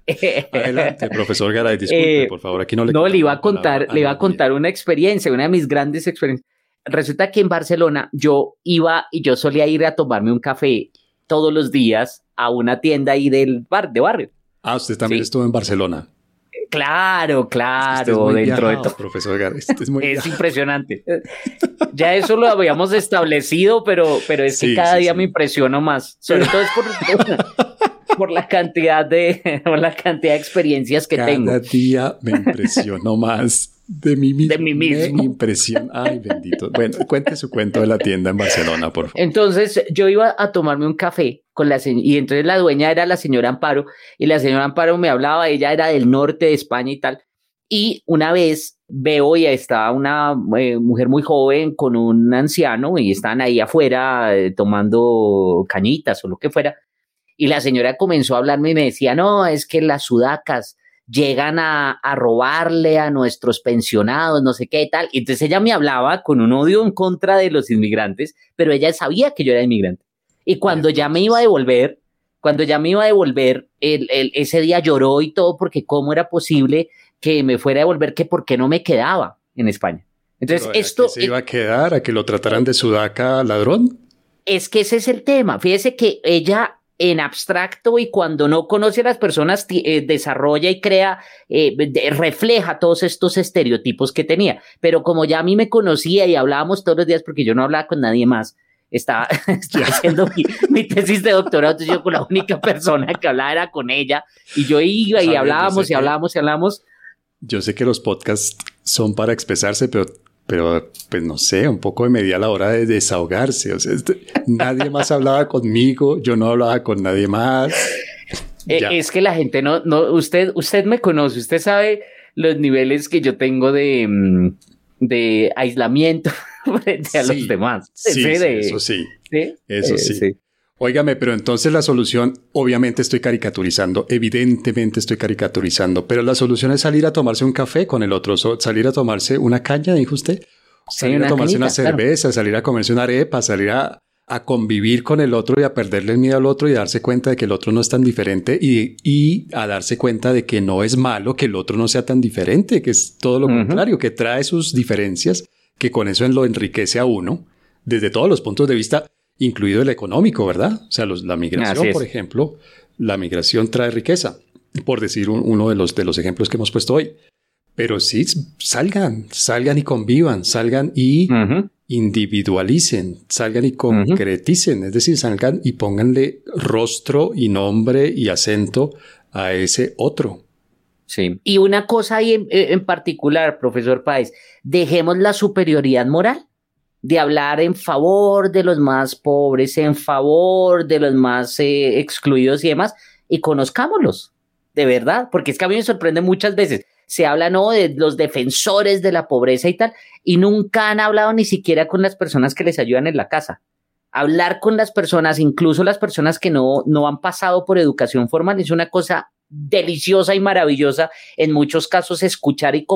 Adelante, profesor Garay, disculpe, eh, por favor, aquí no le No, le iba a contar, le iba a contar una experiencia, una de mis grandes experiencias. Resulta que en Barcelona yo iba y yo solía ir a tomarme un café todos los días a una tienda ahí del bar, de barrio. Ah, usted también estuvo en Barcelona. Claro, claro, dentro de todo. Profesor es, muy es impresionante. ya eso lo habíamos establecido, pero, pero es que cada día me impresiono más. Sobre todo es por, por la cantidad de, por la cantidad de experiencias que tengo. Cada día me impresiono más de mí mismo. De mí mismo. impresión. Ay, bendito. Bueno, cuente su cuento de la tienda en Barcelona, por favor. Entonces, yo iba a tomarme un café con la y entonces la dueña era la señora Amparo y la señora Amparo me hablaba, ella era del norte de España y tal. Y una vez veo y estaba una eh, mujer muy joven con un anciano y están ahí afuera eh, tomando cañitas o lo que fuera. Y la señora comenzó a hablarme y me decía, no, es que las sudacas llegan a, robarle a nuestros pensionados, no sé qué y tal. Y entonces ella me hablaba con un odio en contra de los inmigrantes, pero ella sabía que yo era inmigrante. Y cuando ya me iba a devolver, cuando ya me iba a devolver, el, ese día lloró y todo porque cómo era posible que me fuera a devolver, que por qué no me quedaba en España. Entonces, esto... se iba a quedar? ¿A que lo trataran de sudaca ladrón? Es que ese es el tema. Fíjese que ella en abstracto y cuando no conoce a las personas eh, desarrolla y crea, eh, refleja todos estos estereotipos que tenía. Pero como ya a mí me conocía y hablábamos todos los días porque yo no hablaba con nadie más, estaba, haciendo mi, tesis de doctorado, entonces yo con la única persona que hablaba era con ella y yo iba y hablábamos y hablábamos y hablábamos. Yo sé que los podcasts son para expresarse, pero pero pues no sé, un poco de media a la hora de desahogarse. O sea, este, nadie más hablaba conmigo, yo no hablaba con nadie más. Eh, es que la gente no, no, usted, usted me conoce, usted sabe los niveles que yo tengo de, mm, de aislamiento frente a los demás. Sí, eso sí. Eso eh, sí. Óigame, pero entonces la solución, obviamente estoy caricaturizando, evidentemente estoy caricaturizando, pero la solución es salir a tomarse un café con el otro, salir a tomarse una caña, dijo usted, salir a tomarse una cerveza, salir a comerse una arepa, salir a, convivir con el otro y a perderle el miedo al otro y darse cuenta de que el otro no es tan diferente y, y a darse cuenta de que no es malo que el otro no sea tan diferente, que es todo lo contrario, que trae sus diferencias, que con eso lo enriquece a uno desde todos los puntos de vista incluido el económico, ¿verdad? O sea, la migración, por ejemplo, la migración trae riqueza, por decir uno de los, de los ejemplos que hemos puesto hoy. Pero sí, salgan, salgan y convivan, salgan y individualicen, salgan y concreticen, es decir, salgan y pónganle rostro y nombre y acento a ese otro. Sí. Y una cosa ahí en, en particular, profesor Páez, dejemos la superioridad moral de hablar en favor de los más pobres, en favor de los más eh, excluidos y demás, y conozcámoslos, de verdad, porque es que a mí me sorprende muchas veces. Se habla, ¿no? De los defensores de la pobreza y tal, y nunca han hablado ni siquiera con las personas que les ayudan en la casa. Hablar con las personas, incluso las personas que no, no han pasado por educación formal, es una cosa deliciosa y maravillosa en muchos casos escuchar y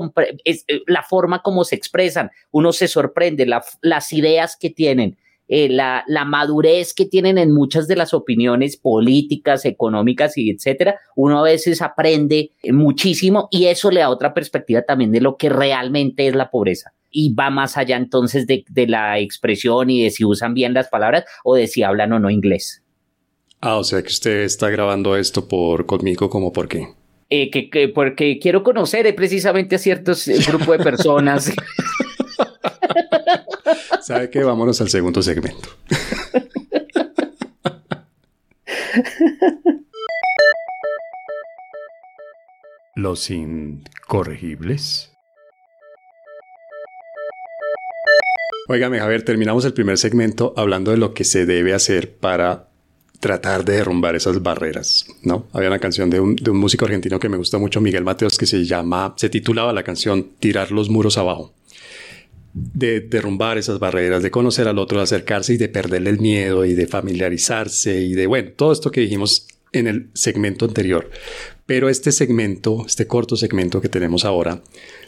es, eh, la forma como se expresan. Uno se sorprende, las ideas que tienen, eh, la, la, madurez que tienen en muchas de las opiniones políticas, económicas y etcétera. Uno a veces aprende muchísimo y eso le da otra perspectiva también de lo que realmente es la pobreza. Y va más allá entonces de, de la expresión y de si usan bien las palabras o de si hablan o no inglés. Ah, o sea que usted está grabando esto por conmigo, como por qué? Eh, que, porque quiero conocer eh, precisamente a ciertos eh, grupos de personas. ¿Sabe qué? Vámonos al segundo segmento. Los incorregibles. Óigame, Javier, terminamos el primer segmento hablando de lo que se debe hacer para tratar de derrumbar esas barreras, ¿no? Había una canción de un, músico argentino que me gusta mucho, Miguel Mateos, que se llama, se titulaba la canción Tirar los muros abajo. De derrumbar esas barreras, de conocer al otro, de acercarse y de perderle el miedo y de familiarizarse y de, bueno, todo esto que dijimos en el segmento anterior. Pero este segmento, este corto segmento que tenemos ahora,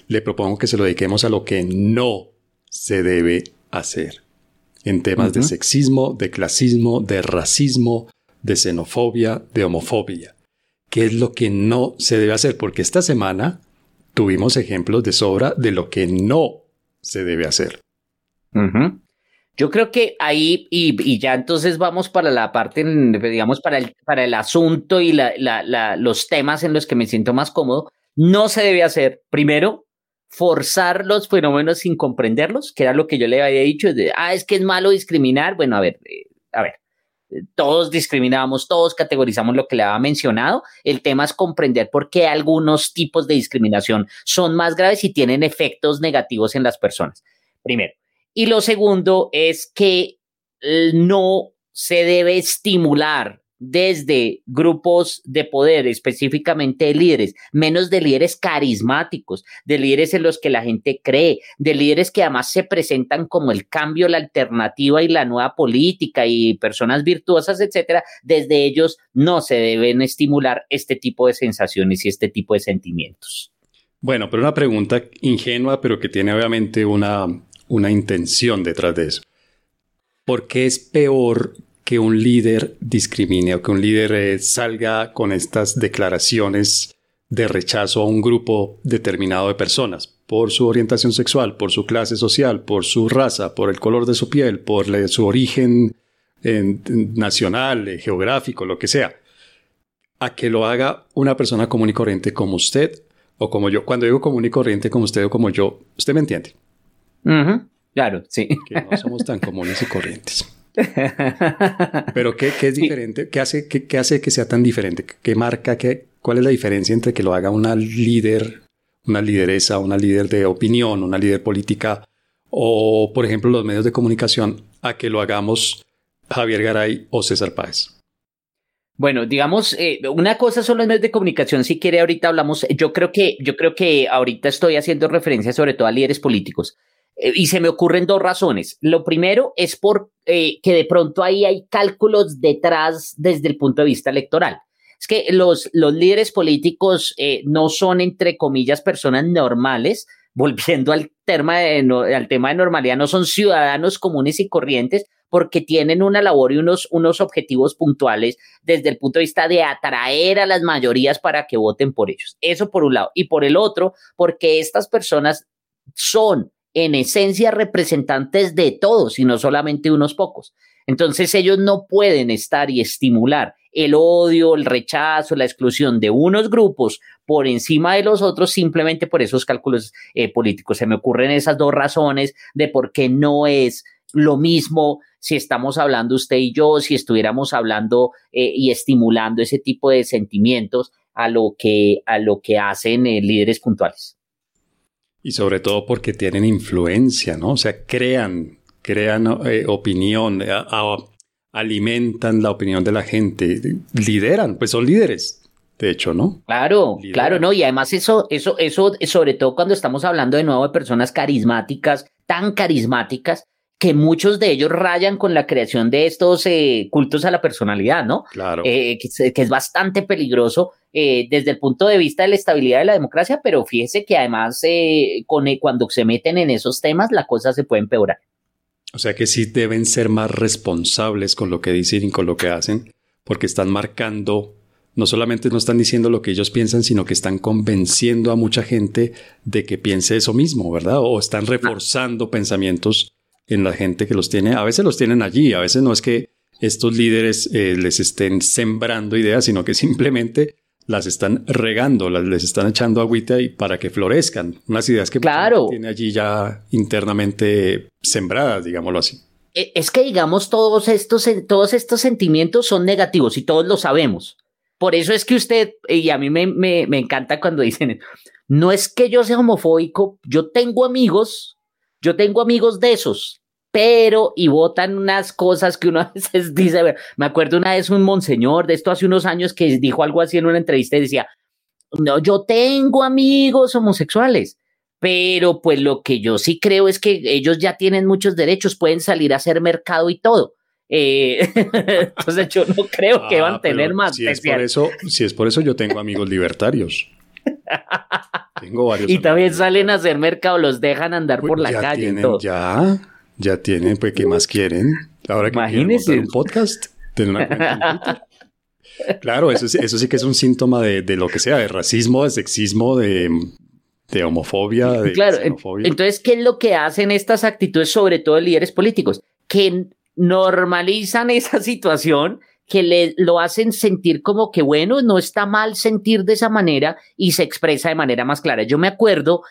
le propongo que se lo dediquemos a lo que no se debe hacer en temas de sexismo, de clasismo, de racismo, de xenofobia, de homofobia. ¿Qué es lo que no se debe hacer? Porque esta semana tuvimos ejemplos de sobra de lo que no se debe hacer. Yo creo que ahí, y, ya entonces vamos para la parte, digamos, para el, para el asunto y los temas en los que me siento más cómodo, no se debe hacer, primero, forzar los fenómenos sin comprenderlos, que era lo que yo le había dicho, ah, es que es malo discriminar. Bueno, a ver, eh, a ver, todos discriminamos, todos categorizamos lo que le había mencionado. El tema es comprender por qué algunos tipos de discriminación son más graves y tienen efectos negativos en las personas. Primero. Y lo segundo es que eh, no se debe estimular desde grupos de poder, específicamente de líderes, menos de líderes carismáticos, de líderes en los que la gente cree, de líderes que además se presentan como el cambio, la alternativa y la nueva política y personas virtuosas, etcétera, desde ellos no se deben estimular este tipo de sensaciones y este tipo de sentimientos. Bueno, pero una pregunta ingenua, pero que tiene obviamente una, una intención detrás de eso. ¿Por qué es peor que un líder discrimine o que un líder eh, salga con estas declaraciones de rechazo a un grupo determinado de personas por su orientación sexual, por su clase social, por su raza, por el color de su piel, por su origen nacional, eh, geográfico, lo que sea, a que lo haga una persona común y corriente como usted o como yo. Cuando digo común y corriente como usted o como yo, usted me entiende. Claro, sí. Que no somos tan comunes y corrientes. Pero ¿qué, es diferente? ¿Qué hace, qué, hace que sea tan diferente? ¿Qué marca? Qué, ¿Cuál es la diferencia entre que lo haga una líder, una lideresa, una líder de opinión, una líder política o, por ejemplo, los medios de comunicación a que lo hagamos Javier Garay o César Páez? Bueno, digamos, eh, una cosa son los medios de comunicación. Si quiere, ahorita hablamos. Yo creo que, yo creo que ahorita estoy haciendo referencia sobre todo a líderes políticos. Eh, y se me ocurren dos razones. Lo primero es por eh, que de pronto ahí hay cálculos detrás desde el punto de vista electoral. Es que los, los líderes políticos eh, no son, entre comillas, personas normales, volviendo al tema, de, al tema de normalidad, no son ciudadanos comunes y corrientes, porque tienen una labor y unos, unos objetivos puntuales desde el punto de vista de atraer a las mayorías para que voten por ellos. Eso por un lado. Y por el otro, porque estas personas son en esencia representantes de todos y no solamente unos pocos. Entonces ellos no pueden estar y estimular el odio, el rechazo, la exclusión de unos grupos por encima de los otros simplemente por esos cálculos eh, políticos. Se me ocurren esas dos razones de por qué no es lo mismo si estamos hablando usted y yo, si estuviéramos hablando eh, y estimulando ese tipo de sentimientos a lo que, a lo que hacen eh, líderes puntuales. Y sobre todo porque tienen influencia, ¿no? O sea, crean, crean eh, opinión, eh, alimentan la opinión de la gente, lideran, pues son líderes, de hecho, ¿no? Claro, claro, no, y además eso, eso, eso, sobre todo cuando estamos hablando de nuevo de personas carismáticas, tan carismáticas, que muchos de ellos rayan con la creación de estos eh, cultos a la personalidad, ¿no? Claro. que, es bastante peligroso eh, desde el punto de vista de la estabilidad de la democracia, pero fíjese que además eh, con, eh, cuando se meten en esos temas la cosa se puede empeorar. O sea que sí deben ser más responsables con lo que dicen y con lo que hacen, porque están marcando, no solamente no están diciendo lo que ellos piensan, sino que están convenciendo a mucha gente de que piense eso mismo, ¿verdad? O están reforzando pensamientos en la gente que los tiene. A veces los tienen allí, a veces no es que estos líderes les estén sembrando ideas, sino que simplemente las están regando, las, les están echando agüita y para que florezcan. Unas ideas que claro. tiene allí ya internamente sembradas, digámoslo así. E, es que, digamos, todos estos, todos estos sentimientos son negativos y todos lo sabemos. Por eso es que usted, y a mí me, me, me encanta cuando dicen, no es que yo sea homofóbico, yo tengo amigos, yo tengo amigos de esos, pero y votan unas cosas que uno a veces dice, me acuerdo una vez un monseñor de esto hace unos años que dijo algo así en una entrevista y decía, no, yo tengo amigos homosexuales, pero pues lo que yo sí creo es que ellos ya tienen muchos derechos, pueden salir a hacer mercado y todo. Eh, entonces yo no creo que van a ah, tener más. Si es, por eso, si es por eso, yo tengo amigos libertarios. tengo varios. Y también salen a hacer mercado, los dejan andar por la calle. Ya, ya tienen, pues, ¿qué más quieren? Ahora que Imagínense. un podcast, tener una cuenta Claro, eso, eso sí que es un síntoma de, de, lo que sea, de racismo, de sexismo, de, de homofobia. De claro, entonces, ¿qué es lo que hacen estas actitudes, sobre todo líderes políticos? Que normalizan esa situación, que le, lo hacen sentir como que, bueno, no está mal sentir de esa manera y se expresa de manera más clara. Yo me acuerdo,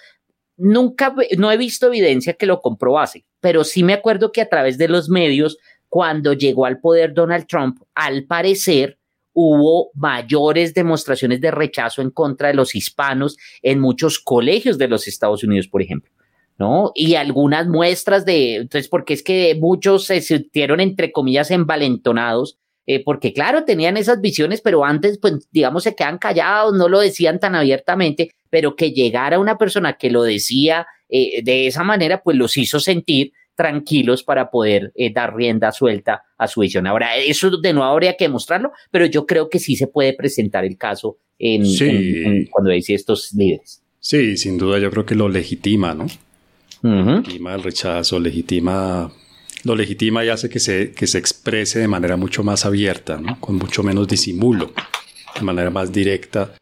nunca, no he visto evidencia que lo comprobase, pero sí me acuerdo que a través de los medios, cuando llegó al poder Donald Trump, al parecer, hubo mayores demostraciones de rechazo en contra de los hispanos en muchos colegios de los Estados Unidos, por ejemplo. ¿no? Y algunas muestras de, entonces, porque es que muchos se sintieron, entre comillas, envalentonados, eh, porque claro, tenían esas visiones, pero antes, pues, digamos, se quedan callados, no lo decían tan abiertamente, pero que llegara una persona que lo decía eh, de esa manera, pues los hizo sentir tranquilos para poder eh, dar rienda suelta a su visión. Ahora, eso de nuevo habría que demostrarlo, pero yo creo que sí se puede presentar el caso en, cuando dice estos líderes. Sí, sin duda yo creo que lo legitima, ¿no? Legitima el rechazo, legitima, lo legitima y hace que se, que se exprese de manera mucho más abierta, ¿no? Con mucho menos disimulo, de manera más directa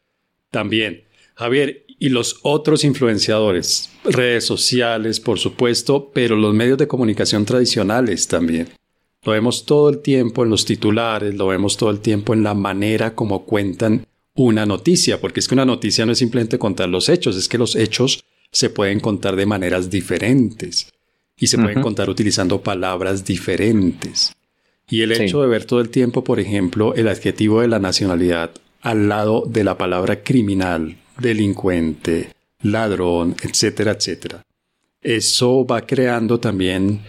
también. Javier, y los otros influenciadores, redes sociales, por supuesto, pero los medios de comunicación tradicionales también. Lo vemos todo el tiempo en los titulares, lo vemos todo el tiempo en la manera como cuentan una noticia, porque es que una noticia no es simplemente contar los hechos, es que los hechos se pueden contar de maneras diferentes y se pueden contar utilizando palabras diferentes. Y el hecho de ver todo el tiempo, por ejemplo, el adjetivo de la nacionalidad al lado de la palabra criminal delincuente, ladrón, etcétera, etcétera. Eso va creando también,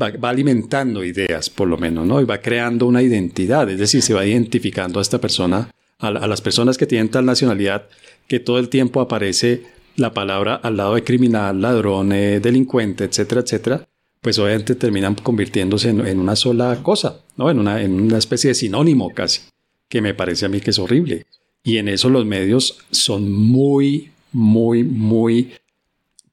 va, alimentando ideas, por lo menos, ¿no? Y va creando una identidad, es decir, se va identificando a esta persona, a, las personas que tienen tal nacionalidad, que todo el tiempo aparece la palabra al lado de criminal, ladrón, eh, delincuente, etcétera, etcétera, pues obviamente terminan convirtiéndose en, una sola cosa, ¿no? En una, en una especie de sinónimo casi, que me parece a mí que es horrible. Y en eso los medios son muy, muy, muy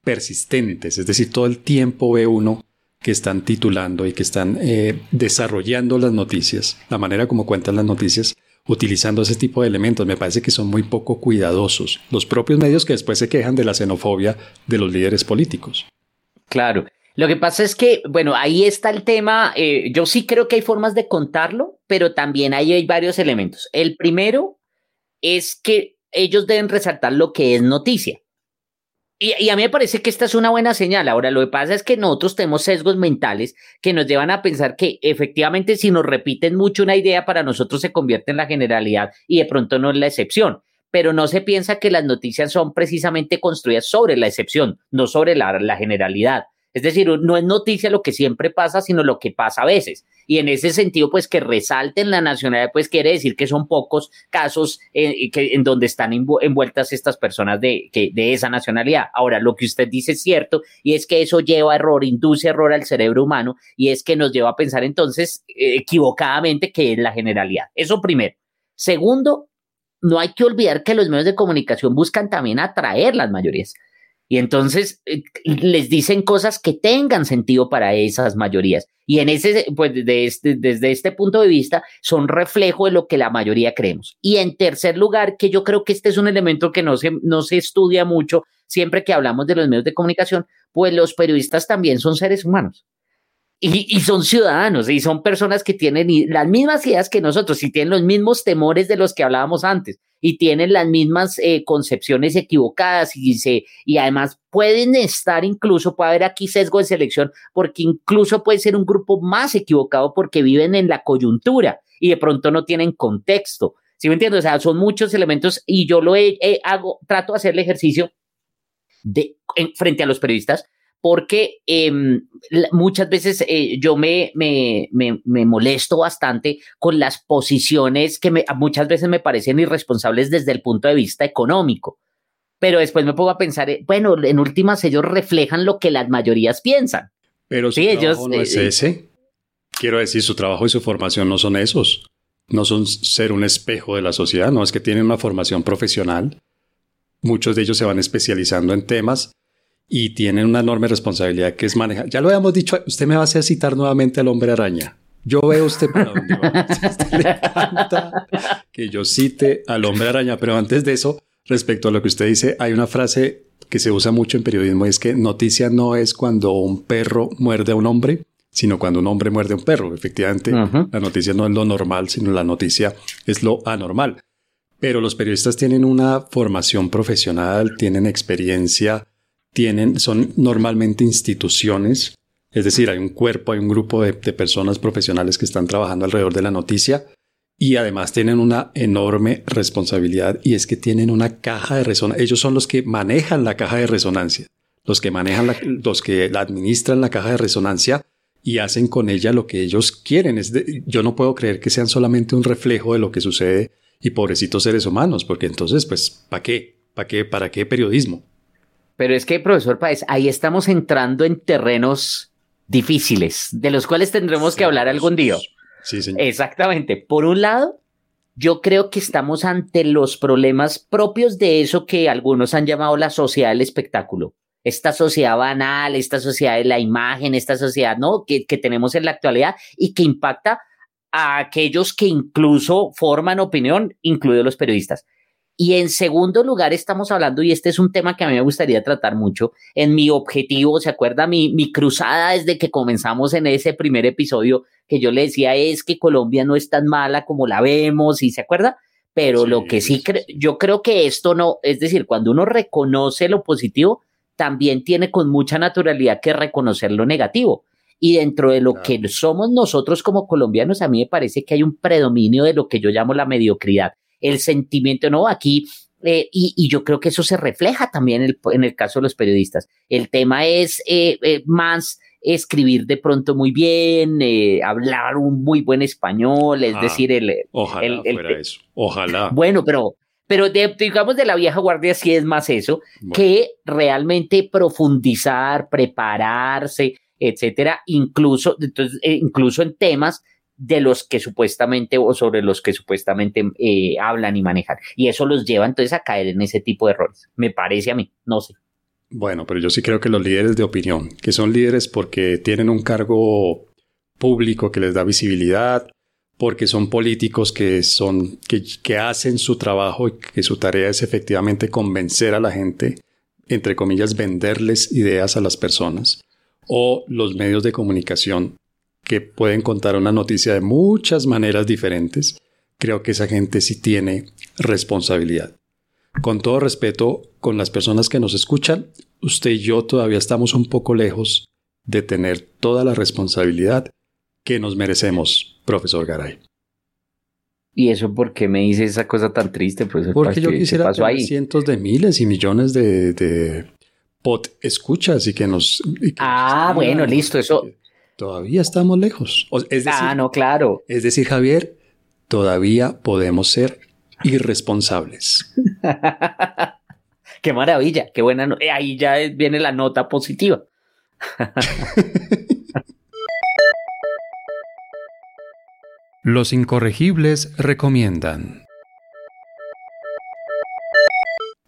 persistentes. Es decir, todo el tiempo ve uno que están titulando y que están eh, desarrollando las noticias, la manera como cuentan las noticias, utilizando ese tipo de elementos. Me parece que son muy poco cuidadosos. Los propios medios que después se quejan de la xenofobia de los líderes políticos. Claro. Lo que pasa es que, bueno, ahí está el tema. Eh, yo sí creo que hay formas de contarlo, pero también ahí hay varios elementos. El primero es que ellos deben resaltar lo que es noticia. Y, a mí me parece que esta es una buena señal. Ahora, lo que pasa es que nosotros tenemos sesgos mentales que nos llevan a pensar que efectivamente si nos repiten mucho una idea, para nosotros se convierte en la generalidad y de pronto no es la excepción. Pero no se piensa que las noticias son precisamente construidas sobre la excepción, no sobre la generalidad. Es decir, no es noticia lo que siempre pasa, sino lo que pasa a veces. Y en ese sentido, pues que resalten la nacionalidad, pues quiere decir que son pocos casos en, que, en donde están envueltas estas personas de, esa nacionalidad. Ahora, lo que usted dice es cierto, y es que eso lleva error, induce error al cerebro humano, y es que nos lleva a pensar entonces eh, equivocadamente que es la generalidad. Eso primero. Segundo, no hay que olvidar que los medios de comunicación buscan también atraer las mayorías. Y entonces eh, les dicen cosas que tengan sentido para esas mayorías. Y en ese, pues este, desde este punto de vista, son reflejo de lo que la mayoría creemos. Y en tercer lugar, que yo creo que este es un elemento que no se, no se estudia mucho siempre que hablamos de los medios de comunicación, pues los periodistas también son seres humanos. Y, son ciudadanos y son personas que tienen las mismas ideas que nosotros y tienen los mismos temores de los que hablábamos antes y tienen las mismas eh, concepciones equivocadas y, se, y además pueden estar incluso, puede haber aquí sesgo de selección porque incluso puede ser un grupo más equivocado porque viven en la coyuntura y de pronto no tienen contexto. ¿Sí me entiendes? O sea, son muchos elementos y yo lo hago, trato de hacer el ejercicio de, frente a los periodistas porque em, muchas veces eh, yo me, me, me, molesto bastante con las posiciones que muchas veces me parecen irresponsables desde el punto de vista económico. Pero después me pongo a pensar, eh, bueno, en últimas ellos reflejan lo que las mayorías piensan. Pero si sí, ellos, no es eh, ese, quiero decir, su trabajo y su formación no son esos. No son ser un espejo de la sociedad, no es que tienen una formación profesional. Muchos de ellos se van especializando en temas y tienen una enorme responsabilidad que es manejar. Ya lo habíamos dicho, usted me va a hacer citar nuevamente al hombre araña. Yo veo usted para dónde va. Usted le encanta que yo cite al hombre araña, pero antes de eso, respecto a lo que usted dice, hay una frase que se usa mucho en periodismo y es que noticia no es cuando un perro muerde a un hombre, sino cuando un hombre muerde a un perro. Efectivamente, la noticia no es lo normal, sino la noticia es lo anormal. Pero los periodistas tienen una formación profesional, tienen experiencia, tienen, son normalmente instituciones es decir, hay un cuerpo, hay un grupo de, personas profesionales que están trabajando alrededor de la noticia y además tienen una enorme responsabilidad y es que tienen una caja de resonancia. Ellos son los que manejan la caja de resonancia, los que manejan, los que la administran la caja de resonancia y hacen con ella lo que ellos quieren. Es yo no puedo creer que sean solamente un reflejo de lo que sucede y pobrecitos seres humanos, porque entonces, pues, ¿para qué? ¿Para qué? ¿Para qué periodismo? Pero es que, profesor Páez, ahí estamos entrando en terrenos difíciles, de los cuales tendremos que hablar algún día. Sí, señor. Exactamente. Por un lado, yo creo que estamos ante los problemas propios de eso que algunos han llamado la sociedad del espectáculo. Esta sociedad banal, esta sociedad de la imagen, esta sociedad ¿no? que, que tenemos en la actualidad y que impacta a aquellos que incluso forman opinión, incluidos los periodistas. Y en segundo lugar, estamos hablando, y este es un tema que a mí me gustaría tratar mucho, en mi objetivo, ¿se acuerda? Mi, mi cruzada desde que comenzamos en ese primer episodio, que yo le decía es que Colombia no es tan mala como la vemos, ¿y se acuerda? Pero lo que sí, creo, yo creo que esto no, es decir, cuando uno reconoce lo positivo, también tiene con mucha naturalidad que reconocer lo negativo. Y dentro de lo que somos nosotros como colombianos, a mí me parece que hay un predominio de lo que yo llamo la mediocridad el sentimiento, no, aquí eh, y, yo creo que eso se refleja también en el, caso de los periodistas. El tema es eh, eh, más escribir de pronto muy bien, hablar un muy buen español, es ah, decir, el... Ojalá fuera eso, ojalá. Bueno, pero, pero digamos de la vieja guardia sí es más eso, que realmente profundizar, prepararse, etcétera, incluso, entonces, incluso en temas de los que supuestamente o sobre los que supuestamente eh, hablan y manejan. Y eso los lleva entonces a caer en ese tipo de errores. Me parece a mí, no sé. Bueno, pero yo sí creo que los líderes de opinión, que son líderes porque tienen un cargo público que les da visibilidad, porque son políticos que son que, que hacen su trabajo y que su tarea es efectivamente convencer a la gente, entre comillas, venderles ideas a las personas, o los medios de comunicación que pueden contar una noticia de muchas maneras diferentes, creo que esa gente sí tiene responsabilidad. Con todo respeto, con las personas que nos escuchan, usted y yo todavía estamos un poco lejos de tener toda la responsabilidad que nos merecemos, profesor Garay. ¿Y eso por qué me dice esa cosa tan triste? Pues, Porque yo quisiera tener cientos de miles y millones de, de pot escuchas y que nos... ah, bueno, listo, eso... Todavía estamos lejos. Es decir, ah, no, claro. Es decir, Javier, todavía podemos ser irresponsables. qué maravilla, qué buena. Eh, ahí ya viene la nota positiva. Los incorregibles recomiendan.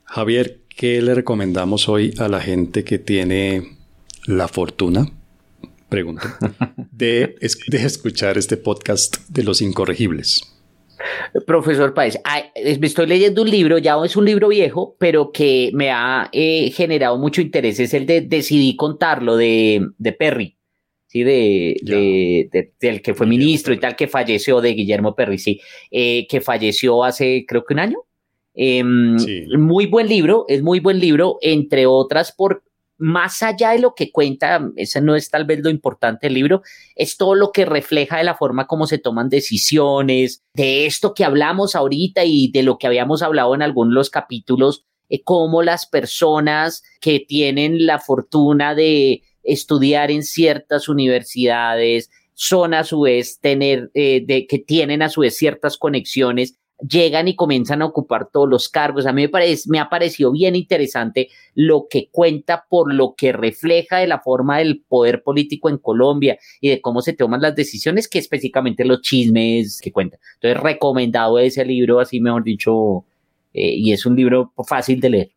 Javier, ¿qué le recomendamos hoy a la gente que tiene la fortuna pregunta, de, de escuchar este podcast de los incorregibles? Profesor Páez, me estoy leyendo un libro, ya es un libro viejo, pero que me ha eh, generado mucho interés, es el de Decidí contarlo de, de Perry, ¿sí? De, de, del que fue ministro y tal, que falleció, de Guillermo Perry, sí, eh, que falleció hace creo que un año. Em, muy buen libro, es muy buen libro, entre otras por, más allá de lo que cuenta, ese no es tal vez lo importante del libro, es todo lo que refleja de la forma como se toman decisiones, de esto que hablamos ahorita y de lo que habíamos hablado en algunos los capítulos, eh, cómo las personas que tienen la fortuna de estudiar en ciertas universidades son a su vez tener, eh, de que tienen a su vez ciertas conexiones, llegan y comienzan a ocupar todos los cargos. A mí me, parece, me ha parecido bien interesante lo que cuenta por lo que refleja de la forma del poder político en Colombia y de cómo se toman las decisiones, que específicamente los chismes que cuenta. Entonces, recomendado ese libro, así mejor dicho, eh, y es un libro fácil de leer.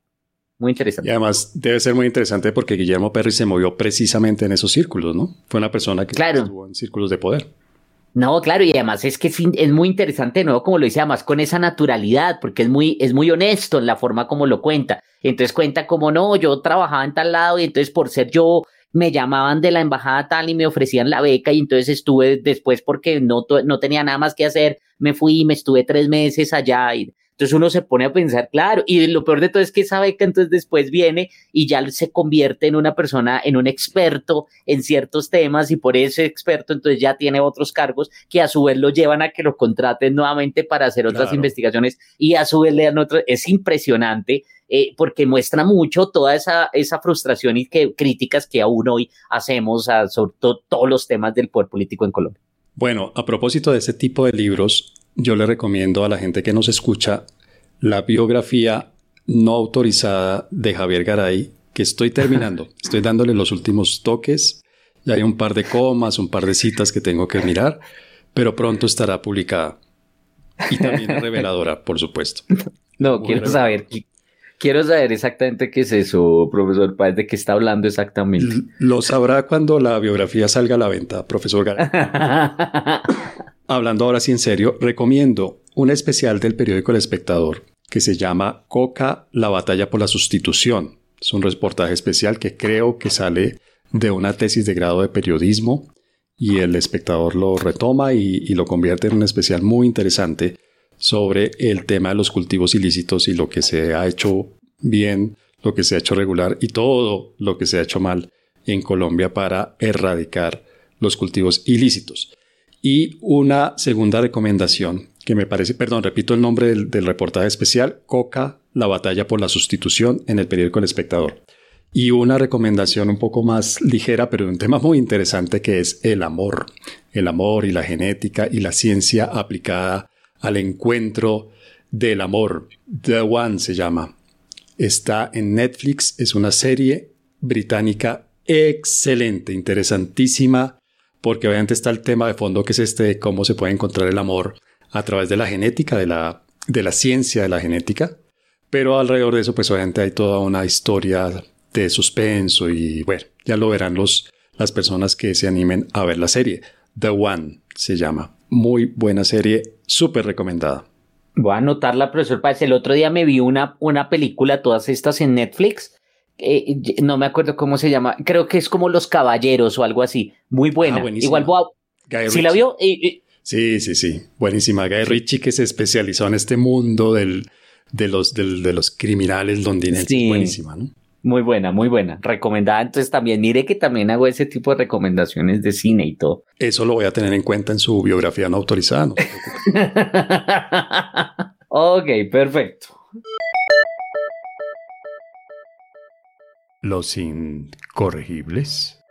Muy interesante. Y además debe ser muy interesante porque Guillermo Perry se movió precisamente en esos círculos, ¿no? Fue una persona que estuvo en círculos de poder. No, claro, y además es que es, muy interesante, ¿no? Como lo dice, además con esa naturalidad, porque es muy, es muy honesto en la forma como lo cuenta. Entonces cuenta como, no, yo trabajaba en tal lado y entonces por ser yo me llamaban de la embajada tal y me ofrecían la beca y entonces estuve después porque no, no tenía nada más que hacer, me fui y me estuve tres meses allá y entonces uno se pone a pensar, claro, y lo peor de todo es que esa beca entonces después viene y ya se convierte en una persona, en un experto en ciertos temas y por ese experto entonces ya tiene otros cargos que a su vez lo llevan a que lo contraten nuevamente para hacer otras investigaciones y a su vez le dan otro. Es impresionante. Eh, porque muestra mucho toda esa, esa frustración y que, críticas que aún hoy hacemos a, sobre todo todos los temas del poder político en Colombia. Bueno, a propósito de ese tipo de libros, yo le recomiendo a la gente que nos escucha la biografía no autorizada de Javier Garay, que estoy terminando. Estoy dándole los últimos toques. Ya hay un par de comas, un par de citas que tengo que mirar, pero pronto estará publicada. Y también es reveladora, por supuesto. No, quiero saber. Quiero saber exactamente qué es eso, profesor Páez, de qué está hablando exactamente. Lo sabrá cuando la biografía salga a la venta, profesor Garay. Hablando ahora sí en serio, recomiendo un especial del periódico El Espectador que se llama Coca, la batalla por la sustitución. Es un reportaje especial que creo que sale de una tesis de grado de periodismo y el espectador lo retoma y, lo convierte en un especial muy interesante sobre el tema de los cultivos ilícitos y lo que se ha hecho bien, lo que se ha hecho regular y todo lo que se ha hecho mal en Colombia para erradicar los cultivos ilícitos. Y una segunda recomendación que me parece, perdón, repito el nombre del, reportaje especial, Coca, la batalla por la sustitución en el periódico El Espectador. Y una recomendación un poco más ligera, pero un tema muy interesante que es el amor. El amor y la genética y la ciencia aplicada al encuentro del amor. The One se llama. Está en Netflix, es una serie británica excelente, interesantísima, porque obviamente está el tema de fondo que es este de cómo se puede encontrar el amor a través de la genética, de la, de la ciencia de la genética, pero alrededor de eso pues obviamente hay toda una historia de suspenso y bueno, ya lo verán los, las personas que se animen a ver la serie. The One se llama. Muy buena serie, súper recomendada. Voy a anotarla, profesor Páez. El otro día me vi una, una película, todas estas en Netflix, eh, no me acuerdo cómo se llama, creo que es como Los Caballeros o algo así, muy buena. Ah, Igual ¿Sí la vio? sí, sí, sí, buenísima. Guy Ritchie que se especializó en este mundo del, de, los, de los criminales londinenses, buenísima, ¿no? Muy buena, muy buena. Recomendada. Entonces también mire que también hago ese tipo de recomendaciones de cine y todo. Eso lo voy a tener en cuenta en su biografía no autorizada. No ok, perfecto. Los incorregibles.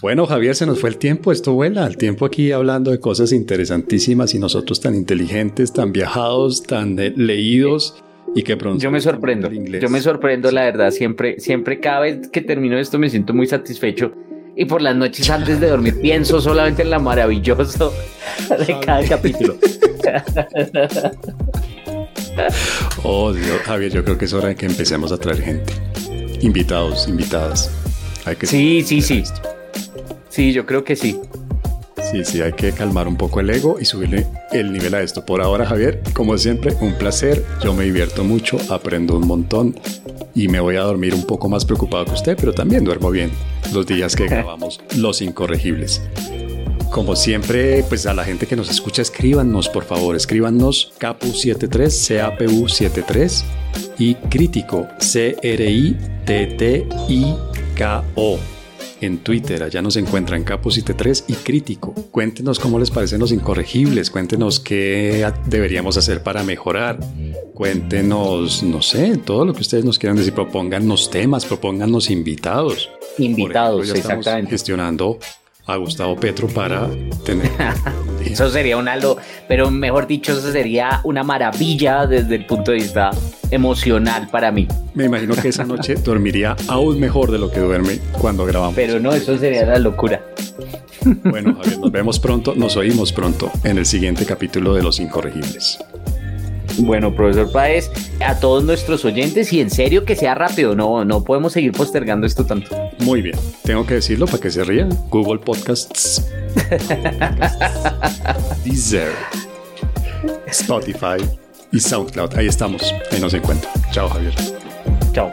Bueno, Javier, se nos fue el tiempo, esto vuela, el tiempo aquí hablando de cosas interesantísimas y nosotros tan inteligentes, tan viajados, tan leídos y que pronto... Yo me sorprendo, yo me sorprendo, la verdad, siempre, siempre cada vez que termino esto me siento muy satisfecho y por las noches antes de dormir pienso solamente en la maravilloso de cada capítulo. Oh, Dios, Javier, yo creo que es hora de que empecemos a traer gente. Invitados, invitadas. Hay que sí, sí, sí. Sí, yo creo que sí. Sí, sí, hay que calmar un poco el ego y subirle el nivel a esto. Por ahora, Javier, como siempre, un placer. Yo me divierto mucho, aprendo un montón y me voy a dormir un poco más preocupado que usted, pero también duermo bien los días que grabamos Los Incorregibles. Como siempre, pues a la gente que nos escucha, escríbanos, por favor, escríbanos Capu73, CAPU73 y Crítico, C-R-I-T-T-I-K-O. En Twitter, allá nos encuentran Capu73 y Crítico. Cuéntenos cómo les parecen los incorregibles, cuéntenos qué deberíamos hacer para mejorar. Cuéntenos, no sé, todo lo que ustedes nos quieran decir, propónganos temas, propónganos invitados. Invitados, exactamente. gestionando a Gustavo Petro para tener. eso sería una lo, pero mejor dicho, eso sería una maravilla desde el punto de vista emocional para mí. Me imagino que esa noche dormiría aún mejor de lo que duerme cuando grabamos. Pero no, eso sería la locura. Bueno, Javier, nos vemos pronto, nos oímos pronto en el siguiente capítulo de Los Incorregibles. Bueno, profesor Páez, a todos nuestros oyentes y en serio que sea rápido, no, no podemos seguir postergando esto tanto. Muy bien, tengo que decirlo para que se rían. Google Podcasts, Deezer, Spotify y SoundCloud. Ahí estamos, ahí nos encuentran. Chao, Javier. Chao.